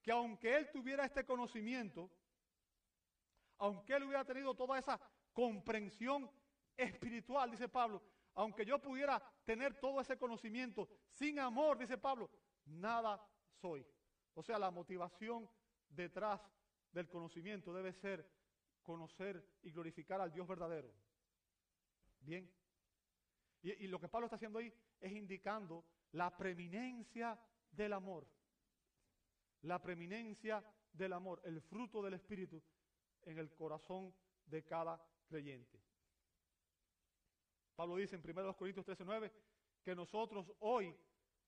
que aunque él tuviera este conocimiento, aunque él hubiera tenido toda esa comprensión espiritual, dice Pablo, aunque yo pudiera tener todo ese conocimiento, sin amor, dice Pablo, nada soy. O sea, la motivación detrás del conocimiento debe ser conocer y glorificar al Dios verdadero. Bien. Y, lo que Pablo está haciendo ahí es indicando la preeminencia del amor. La preeminencia del amor, el fruto del Espíritu en el corazón de cada creyente. Pablo dice en 1 Corintios 13:9 que nosotros hoy,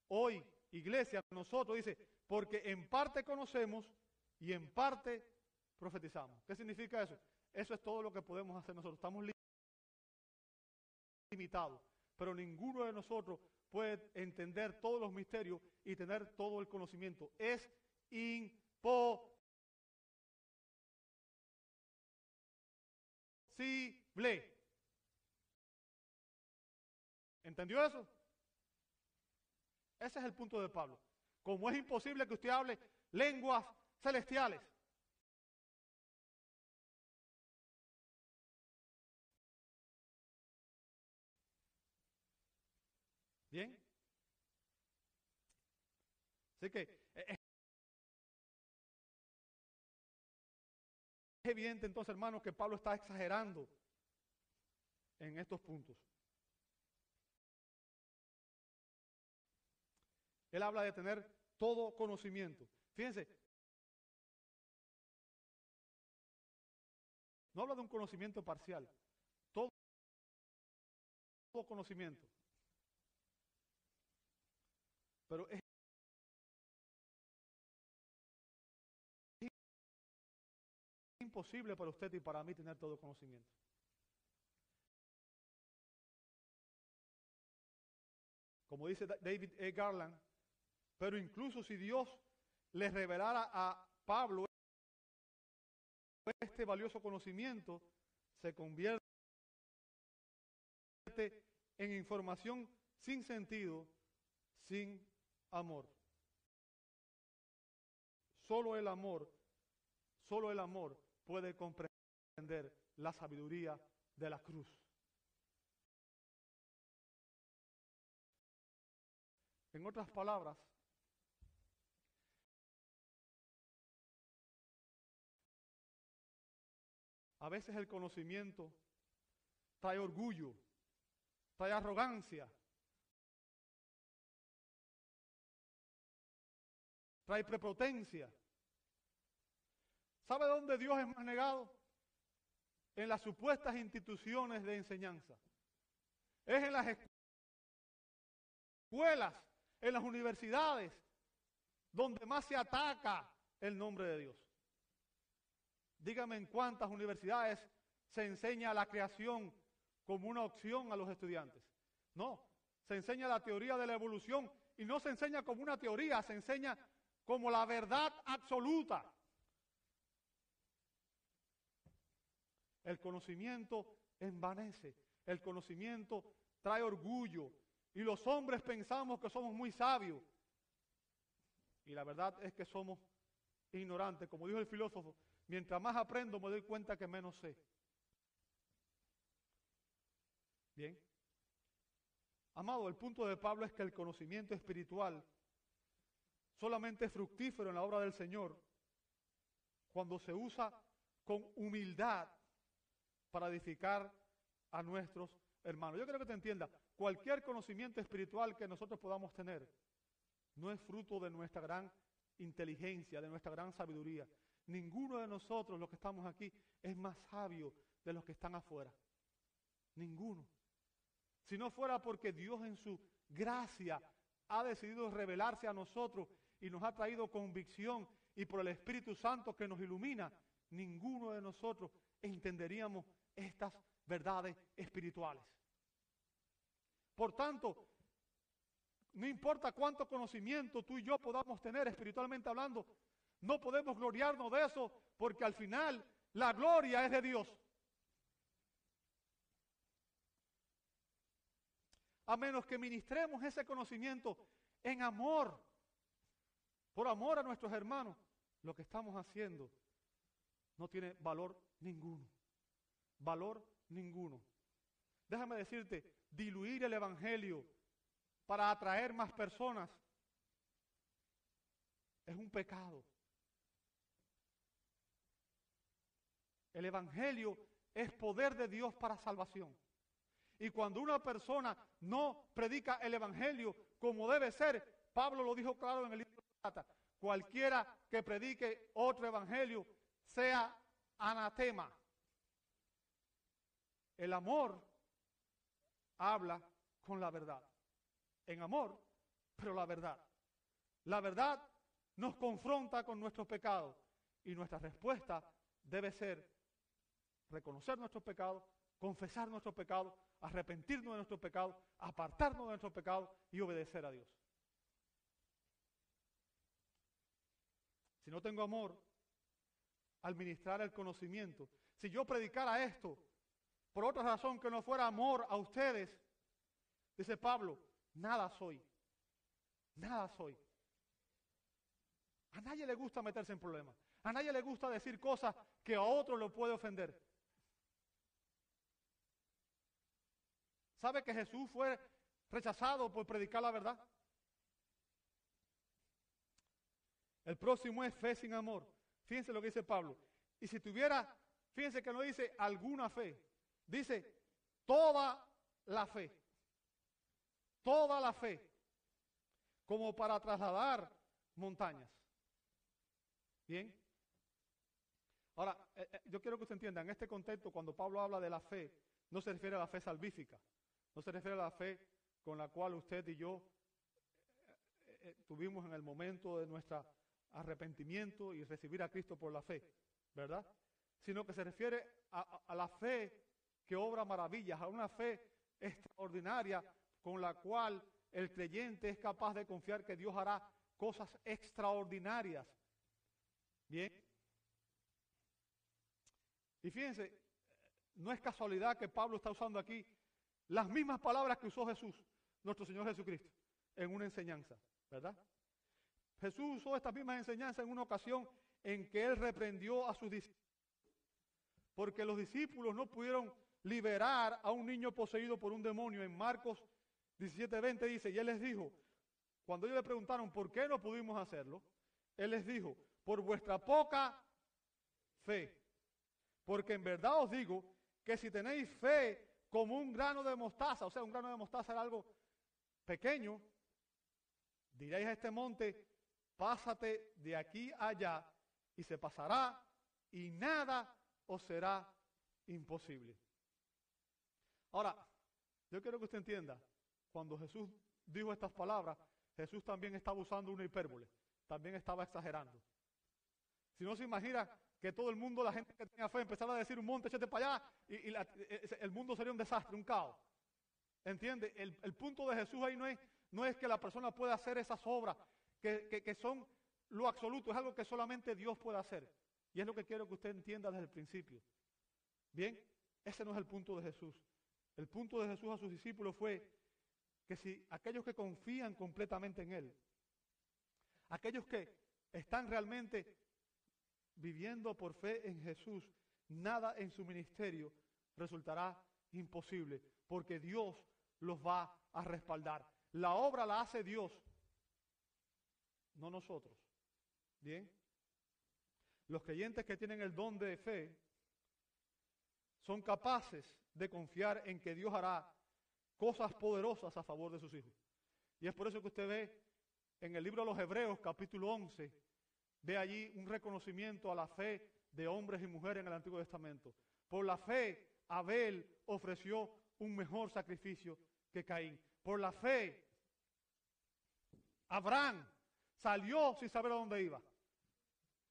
hoy, iglesia, nosotros dice, porque en parte conocemos y en parte profetizamos. ¿Qué significa eso? Eso es todo lo que podemos hacer nosotros. Estamos limitados, pero ninguno de nosotros puede entender todos los misterios y tener todo el conocimiento. Es imposible. ¿Entendió eso? Ese es el punto de Pablo. Como es imposible que usted hable lenguas celestiales. Bien. Así que eh, es evidente entonces, hermanos, que Pablo está exagerando en estos puntos. Él habla de tener todo conocimiento. Fíjense, no habla de un conocimiento parcial, todo, todo conocimiento. Pero es imposible para usted y para mí tener todo conocimiento. Como dice David E. Garland, pero incluso si Dios le revelara a Pablo este valioso conocimiento, se convierte en información sin sentido, sin amor. Solo el amor, solo el amor puede comprender la sabiduría de la cruz. En otras palabras, A veces el conocimiento trae orgullo, trae arrogancia, trae prepotencia. ¿Sabe dónde Dios es más negado? En las supuestas instituciones de enseñanza. Es en las escuelas, en las universidades, donde más se ataca el nombre de Dios. Dígame en cuántas universidades se enseña la creación como una opción a los estudiantes. No, se enseña la teoría de la evolución y no se enseña como una teoría, se enseña como la verdad absoluta. El conocimiento envanece, el conocimiento trae orgullo y los hombres pensamos que somos muy sabios. Y la verdad es que somos ignorantes. Como dijo el filósofo, mientras más aprendo me doy cuenta que menos sé. Bien. Amado, el punto de Pablo es que el conocimiento espiritual solamente es fructífero en la obra del Señor cuando se usa con humildad para edificar a nuestros hermanos. Yo creo que te entienda, cualquier conocimiento espiritual que nosotros podamos tener no es fruto de nuestra gran inteligencia, de nuestra gran sabiduría. Ninguno de nosotros, los que estamos aquí, es más sabio de los que están afuera. Ninguno. Si no fuera porque Dios en su gracia ha decidido revelarse a nosotros y nos ha traído convicción y por el Espíritu Santo que nos ilumina, ninguno de nosotros entenderíamos estas verdades espirituales. Por tanto, no importa cuánto conocimiento tú y yo podamos tener espiritualmente hablando, no podemos gloriarnos de eso porque al final la gloria es de Dios. A menos que ministremos ese conocimiento en amor, por amor a nuestros hermanos, lo que estamos haciendo no tiene valor ninguno. Valor ninguno. Déjame decirte, diluir el Evangelio para atraer más personas es un pecado. El Evangelio es poder de Dios para salvación. Y cuando una persona no predica el Evangelio como debe ser, Pablo lo dijo claro en el libro de Plata, cualquiera que predique otro Evangelio sea anatema. El amor habla con la verdad. En amor, pero la verdad. La verdad nos confronta con nuestros pecados y nuestra respuesta debe ser reconocer nuestros pecados, confesar nuestros pecados, arrepentirnos de nuestros pecados, apartarnos de nuestros pecados y obedecer a Dios. Si no tengo amor, al ministrar el conocimiento, si yo predicara esto por otra razón que no fuera amor a ustedes, dice Pablo, nada soy. Nada soy. A nadie le gusta meterse en problemas. A nadie le gusta decir cosas que a otro lo puede ofender. ¿Sabe que Jesús fue rechazado por predicar la verdad? El próximo es fe sin amor. Fíjense lo que dice Pablo. Y si tuviera, fíjense que no dice alguna fe, dice toda la fe. Toda la fe. Como para trasladar montañas. Bien. Ahora, eh, eh, yo quiero que usted entienda, en este contexto, cuando Pablo habla de la fe, no se refiere a la fe salvífica. No se refiere a la fe con la cual usted y yo eh, tuvimos en el momento de nuestro arrepentimiento y recibir a Cristo por la fe, ¿verdad? Sino que se refiere a la fe que obra maravillas, a una fe extraordinaria con la cual el creyente es capaz de confiar que Dios hará cosas extraordinarias. Bien. Y fíjense, no es casualidad que Pablo está usando aquí las mismas palabras que usó Jesús, nuestro Señor Jesucristo, en una enseñanza, ¿verdad? Jesús usó estas mismas enseñanzas en una ocasión en que él reprendió a sus discípulos, porque los discípulos no pudieron liberar a un niño poseído por un demonio. En Marcos 17:20 dice, y él les dijo, cuando ellos le preguntaron por qué no pudimos hacerlo, él les dijo, por vuestra poca fe. Porque en verdad os digo que si tenéis fe como un grano de mostaza, o sea, un grano de mostaza era algo pequeño, diréis a este monte, pásate de aquí allá y se pasará y nada os será imposible. Ahora, yo quiero que usted entienda, cuando Jesús dijo estas palabras, Jesús también estaba usando una hipérbole, también estaba exagerando. Si no se imagina que todo el mundo, la gente que tenía fe, empezara a decir un monte, échate para allá, y, el mundo sería un desastre, un caos. ¿Entiende? El, punto de Jesús ahí no es, no es que la persona pueda hacer esas obras que, que son lo absoluto, es algo que solamente Dios puede hacer. Y es lo que quiero que usted entienda desde el principio. Bien, ese no es el punto de Jesús. El punto de Jesús a sus discípulos fue que si aquellos que confían completamente en Él, aquellos que están realmente viviendo por fe en Jesús, nada en su ministerio resultará imposible, porque Dios los va a respaldar. La obra la hace Dios, no nosotros. Bien. Los creyentes que tienen el don de fe son capaces de confiar en que Dios hará cosas poderosas a favor de sus hijos. Y es por eso que usted ve en el libro de los Hebreos, capítulo 11, ve allí un reconocimiento a la fe de hombres y mujeres en el Antiguo Testamento. Por la fe, Abel ofreció un mejor sacrificio que Caín. Por la fe, Abraham salió sin saber a dónde iba.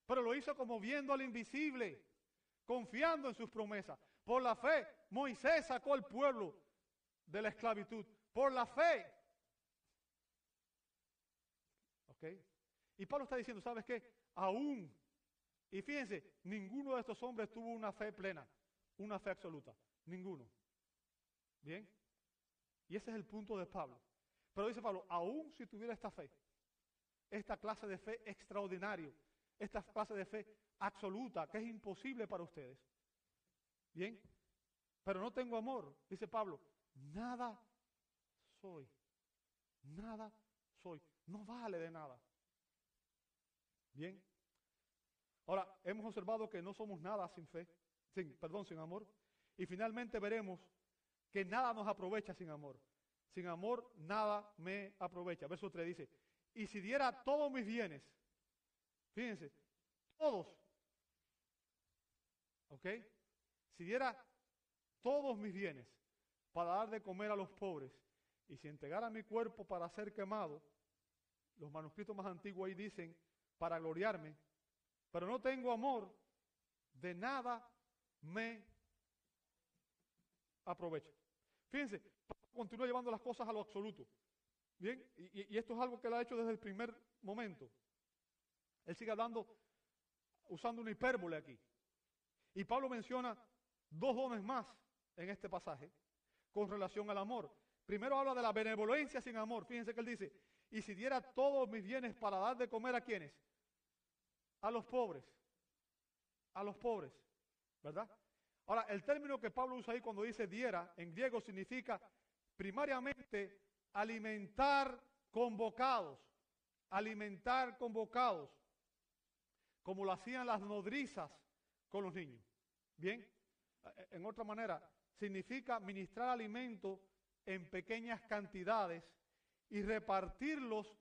Pero lo hizo como viendo al invisible, confiando en sus promesas. Por la fe, Moisés sacó al pueblo de la esclavitud. Por la fe. ¿Ok? Y Pablo está diciendo, ¿sabes qué? Aún. Y fíjense, ninguno de estos hombres tuvo una fe plena, una fe absoluta. Ninguno. ¿Bien? Y ese es el punto de Pablo. Pero dice Pablo, aún si tuviera esta fe, esta clase de fe extraordinaria, esta clase de fe absoluta, que es imposible para ustedes. Bien, pero no tengo amor, dice Pablo, nada soy, nada soy, no vale de nada. Bien, ahora hemos observado que no somos nada sin fe, sin, perdón, sin amor, y finalmente veremos que nada nos aprovecha sin amor. Sin amor nada me aprovecha. Verso 3 dice, y si diera todos mis bienes, fíjense, todos, ¿ok? Si diera todos mis bienes para dar de comer a los pobres, y si entregara mi cuerpo para ser quemado, los manuscritos más antiguos ahí dicen, para gloriarme, pero no tengo amor, de nada me aprovecha. Fíjense, continúa llevando las cosas a lo absoluto. Bien, y, esto es algo que él ha hecho desde el primer momento. Él sigue hablando, usando una hipérbole aquí. Y Pablo menciona dos dones más en este pasaje con relación al amor. Primero habla de la benevolencia sin amor. Fíjense que él dice, y si diera todos mis bienes para dar de comer a quienes? A los pobres. A los pobres. ¿Verdad? Ahora, el término que Pablo usa ahí cuando dice diera, en griego significa primariamente alimentar convocados. Alimentar convocados. Como lo hacían las nodrizas con los niños. Bien, en otra manera, significa ministrar alimento en pequeñas cantidades y repartirlos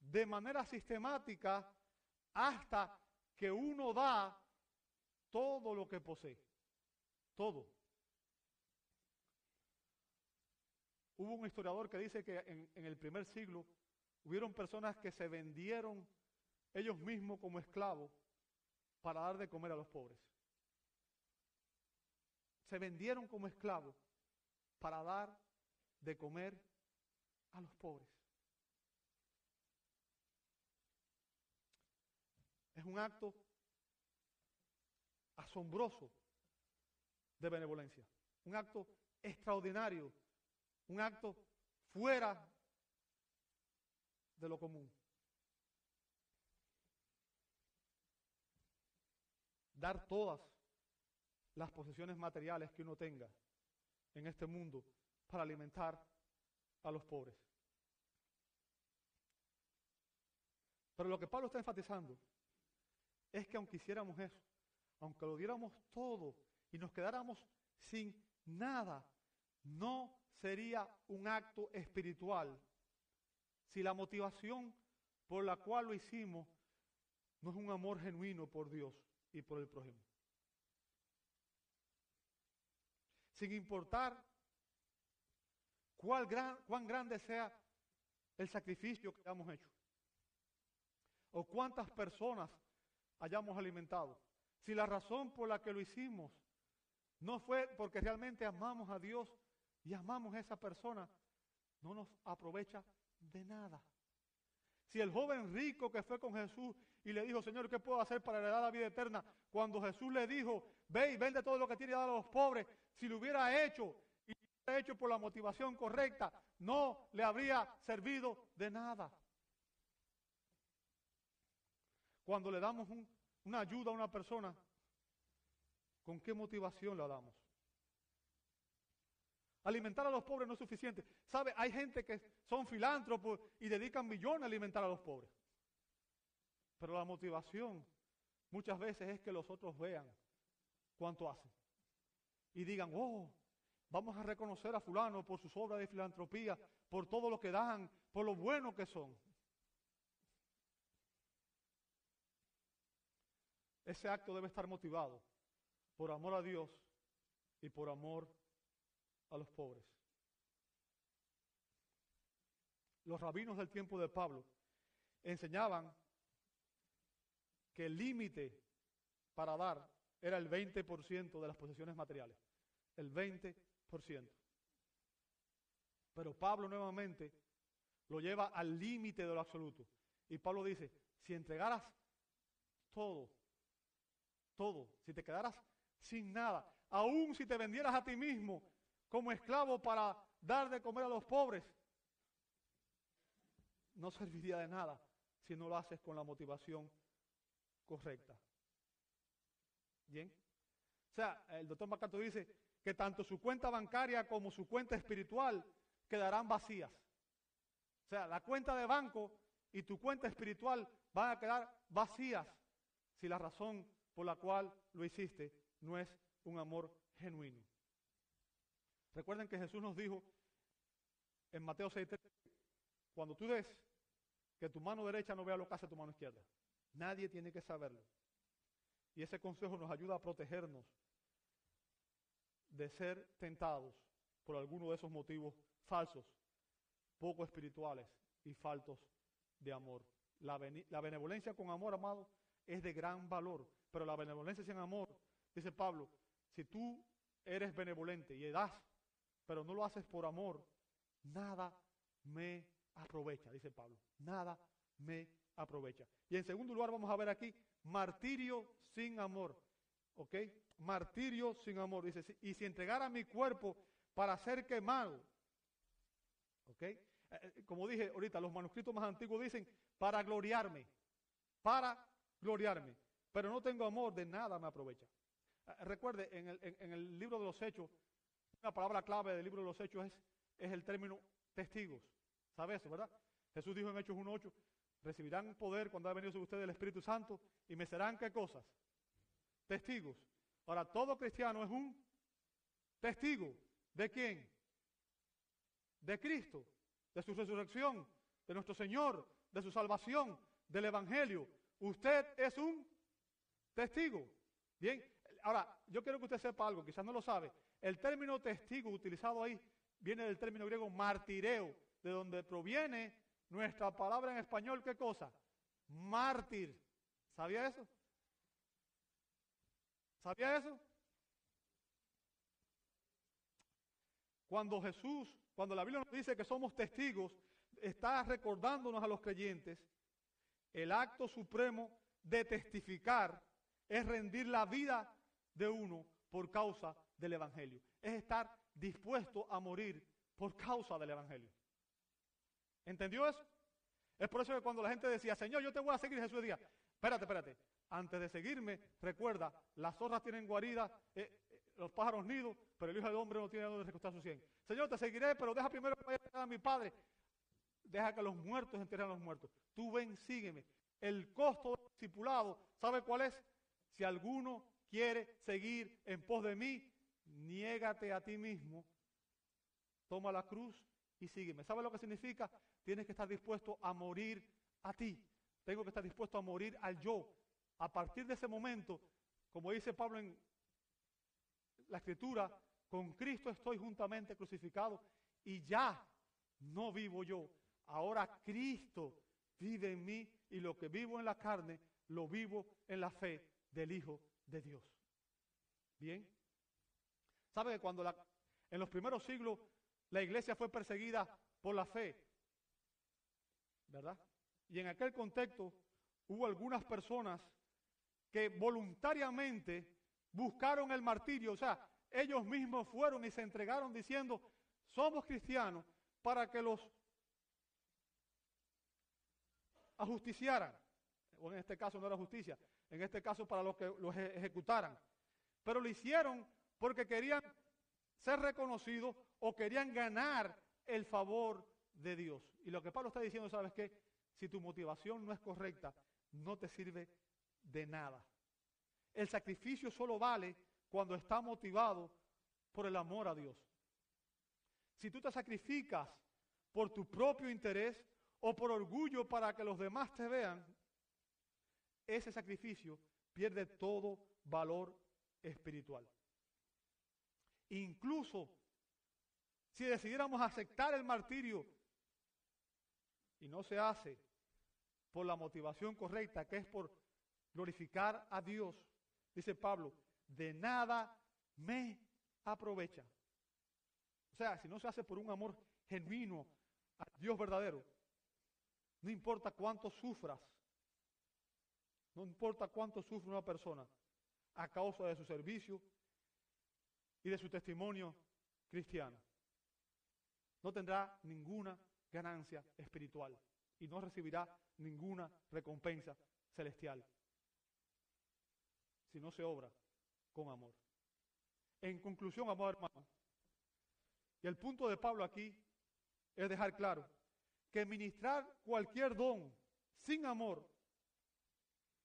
de manera sistemática hasta que uno da todo lo que posee. Todo. Hubo un historiador que dice que en, el primer siglo hubieron personas que se vendieron ellos mismos como esclavos para dar de comer a los pobres se vendieron como esclavos para dar de comer a los pobres. Es un acto asombroso de benevolencia, un acto extraordinario, un acto fuera de lo común. Dar todas las posesiones materiales que uno tenga en este mundo para alimentar a los pobres. Pero lo que Pablo está enfatizando es que aunque hiciéramos eso, aunque lo diéramos todo y nos quedáramos sin nada, no sería un acto espiritual si la motivación por la cual lo hicimos no es un amor genuino por Dios y por el prójimo. Sin importar cuál gran, cuán grande sea el sacrificio que hayamos hecho o cuántas personas hayamos alimentado. Si la razón por la que lo hicimos no fue porque realmente amamos a Dios y amamos a esa persona, no nos aprovecha de nada. Si el joven rico que fue con Jesús y le dijo, Señor, ¿qué puedo hacer para heredar la vida eterna? Cuando Jesús le dijo, ve y vende todo lo que tiene y dale a los pobres, si lo hubiera hecho y lo hubiera hecho por la motivación correcta, no le habría servido de nada. Cuando le damos una ayuda a una persona, ¿con qué motivación la damos? Alimentar a los pobres no es suficiente. ¿Sabe? Hay gente que son filántropos y dedican millones a alimentar a los pobres. Pero la motivación muchas veces es que los otros vean cuánto hacen. Y digan, oh, vamos a reconocer a fulano por sus obras de filantropía, por todo lo que dan, por lo bueno que son. Ese acto debe estar motivado por amor a Dios y por amor a los pobres. Los rabinos del tiempo de Pablo enseñaban que el límite para dar era el 20% de las posesiones materiales. El 20%. Pero Pablo nuevamente lo lleva al límite de lo absoluto. Y Pablo dice, si entregaras todo, todo, si te quedaras sin nada, aun si te vendieras a ti mismo como esclavo para dar de comer a los pobres, no serviría de nada si no lo haces con la motivación correcta. ¿Bien? O sea, el doctor Macato dice que tanto su cuenta bancaria como su cuenta espiritual quedarán vacías. O sea, la cuenta de banco y tu cuenta espiritual van a quedar vacías si la razón por la cual lo hiciste no es un amor genuino. Recuerden que Jesús nos dijo en Mateo 6, cuando tú des que tu mano derecha no vea lo que hace tu mano izquierda. Nadie tiene que saberlo. Y ese consejo nos ayuda a protegernos de ser tentados por alguno de esos motivos falsos, poco espirituales y faltos de amor. La, la benevolencia con amor, amado, es de gran valor, pero la benevolencia sin amor, dice Pablo, si tú eres benevolente y das, pero no lo haces por amor, nada me aprovecha, dice Pablo. Nada me aprovecha. Y en segundo lugar vamos a ver aquí martirio sin amor. ¿Ok? Martirio sin amor. Dice, y si entregara mi cuerpo para ser quemado. ¿Ok? Eh, eh, como dije ahorita, los manuscritos más antiguos dicen para gloriarme. Para gloriarme. Pero no tengo amor, de nada me aprovecha. Eh, recuerde, en el, en el libro de los Hechos, una palabra clave del libro de los Hechos es, es el término testigos. ¿Sabe eso, verdad? Jesús dijo en Hechos 1.8, recibirán poder cuando haya venido sobre ustedes el Espíritu Santo y me serán qué cosas? Testigos. Ahora, todo cristiano es un testigo. ¿De quién? De Cristo, de su resurrección, de nuestro Señor, de su salvación, del Evangelio. Usted es un testigo. Bien, ahora, yo quiero que usted sepa algo, quizás no lo sabe. El término testigo utilizado ahí viene del término griego martireo, de donde proviene nuestra palabra en español, ¿qué cosa? Mártir. ¿Sabía eso? ¿Sabía eso? Cuando Jesús, cuando la Biblia nos dice que somos testigos, está recordándonos a los creyentes el acto supremo de testificar es rendir la vida de uno por causa del Evangelio. Es estar dispuesto a morir por causa del Evangelio. ¿Entendió eso? Es por eso que cuando la gente decía, Señor, yo te voy a seguir, Jesús decía, espérate, espérate, antes de seguirme, recuerda, las zorras tienen guarida, eh, eh, los pájaros nidos, pero el Hijo del Hombre no tiene donde recostar su cien. Señor, te seguiré, pero deja primero que vaya a mi Padre. Deja que los muertos entierren a los muertos. Tú ven, sígueme. El costo del discipulado, ¿sabe cuál es? Si alguno quiere seguir en pos de mí, niégate a ti mismo, toma la cruz y sígueme. ¿Sabes lo que significa? Tienes que estar dispuesto a morir a ti. Tengo que estar dispuesto a morir al yo. A partir de ese momento, como dice Pablo en la escritura, con Cristo estoy juntamente crucificado y ya no vivo yo. Ahora Cristo vive en mí y lo que vivo en la carne lo vivo en la fe del Hijo de Dios. Bien. ¿Sabe que cuando la, en los primeros siglos la iglesia fue perseguida por la fe? ¿Verdad? Y en aquel contexto hubo algunas personas que voluntariamente buscaron el martirio, o sea, ellos mismos fueron y se entregaron diciendo, somos cristianos para que los ajusticiaran. O en este caso no era justicia, en este caso para los que los ejecutaran. Pero lo hicieron porque querían ser reconocidos o querían ganar el favor de Dios. Y lo que Pablo está diciendo, ¿sabes qué? Si tu motivación no es correcta, no te sirve de nada. El sacrificio solo vale cuando está motivado por el amor a Dios. Si tú te sacrificas por tu propio interés o por orgullo para que los demás te vean, ese sacrificio pierde todo valor espiritual. Incluso si decidiéramos aceptar el martirio y no se hace por la motivación correcta, que es por glorificar a Dios, dice Pablo, de nada me aprovecha. O sea, si no se hace por un amor genuino a Dios verdadero, no importa cuánto sufras, no importa cuánto sufre una persona a causa de su servicio y de su testimonio cristiano, no tendrá ninguna ganancia espiritual y no recibirá ninguna recompensa celestial si no se obra con amor. En conclusión, amor hermano, y el punto de Pablo aquí es dejar claro que ministrar cualquier don sin amor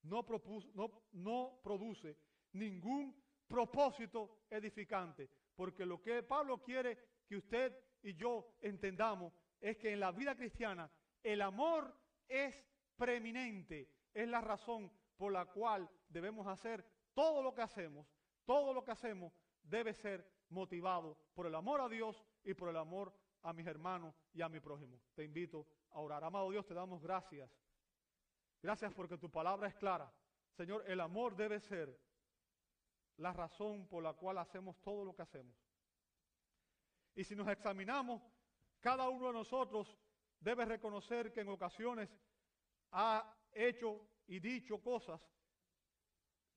no, no, no produce ningún propósito edificante, porque lo que Pablo quiere que usted y yo entendamos es que en la vida cristiana el amor es preeminente, es la razón por la cual debemos hacer todo lo que hacemos, todo lo que hacemos debe ser motivado por el amor a Dios y por el amor a mis hermanos y a mi prójimo. Te invito a orar. Amado Dios, te damos gracias. Gracias porque tu palabra es clara. Señor, el amor debe ser la razón por la cual hacemos todo lo que hacemos. Y si nos examinamos, cada uno de nosotros debe reconocer que en ocasiones ha hecho y dicho cosas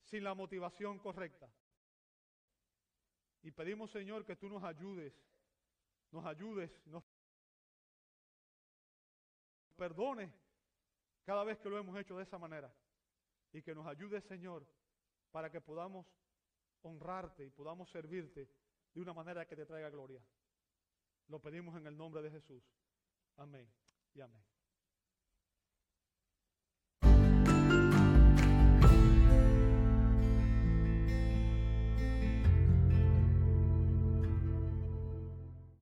sin la motivación correcta. Y pedimos, Señor, que tú nos ayudes, nos ayudes, nos perdones cada vez que lo hemos hecho de esa manera. Y que nos ayudes, Señor, para que podamos honrarte y podamos servirte de una manera que te traiga gloria. Lo pedimos en el nombre de Jesús. Amén y amén.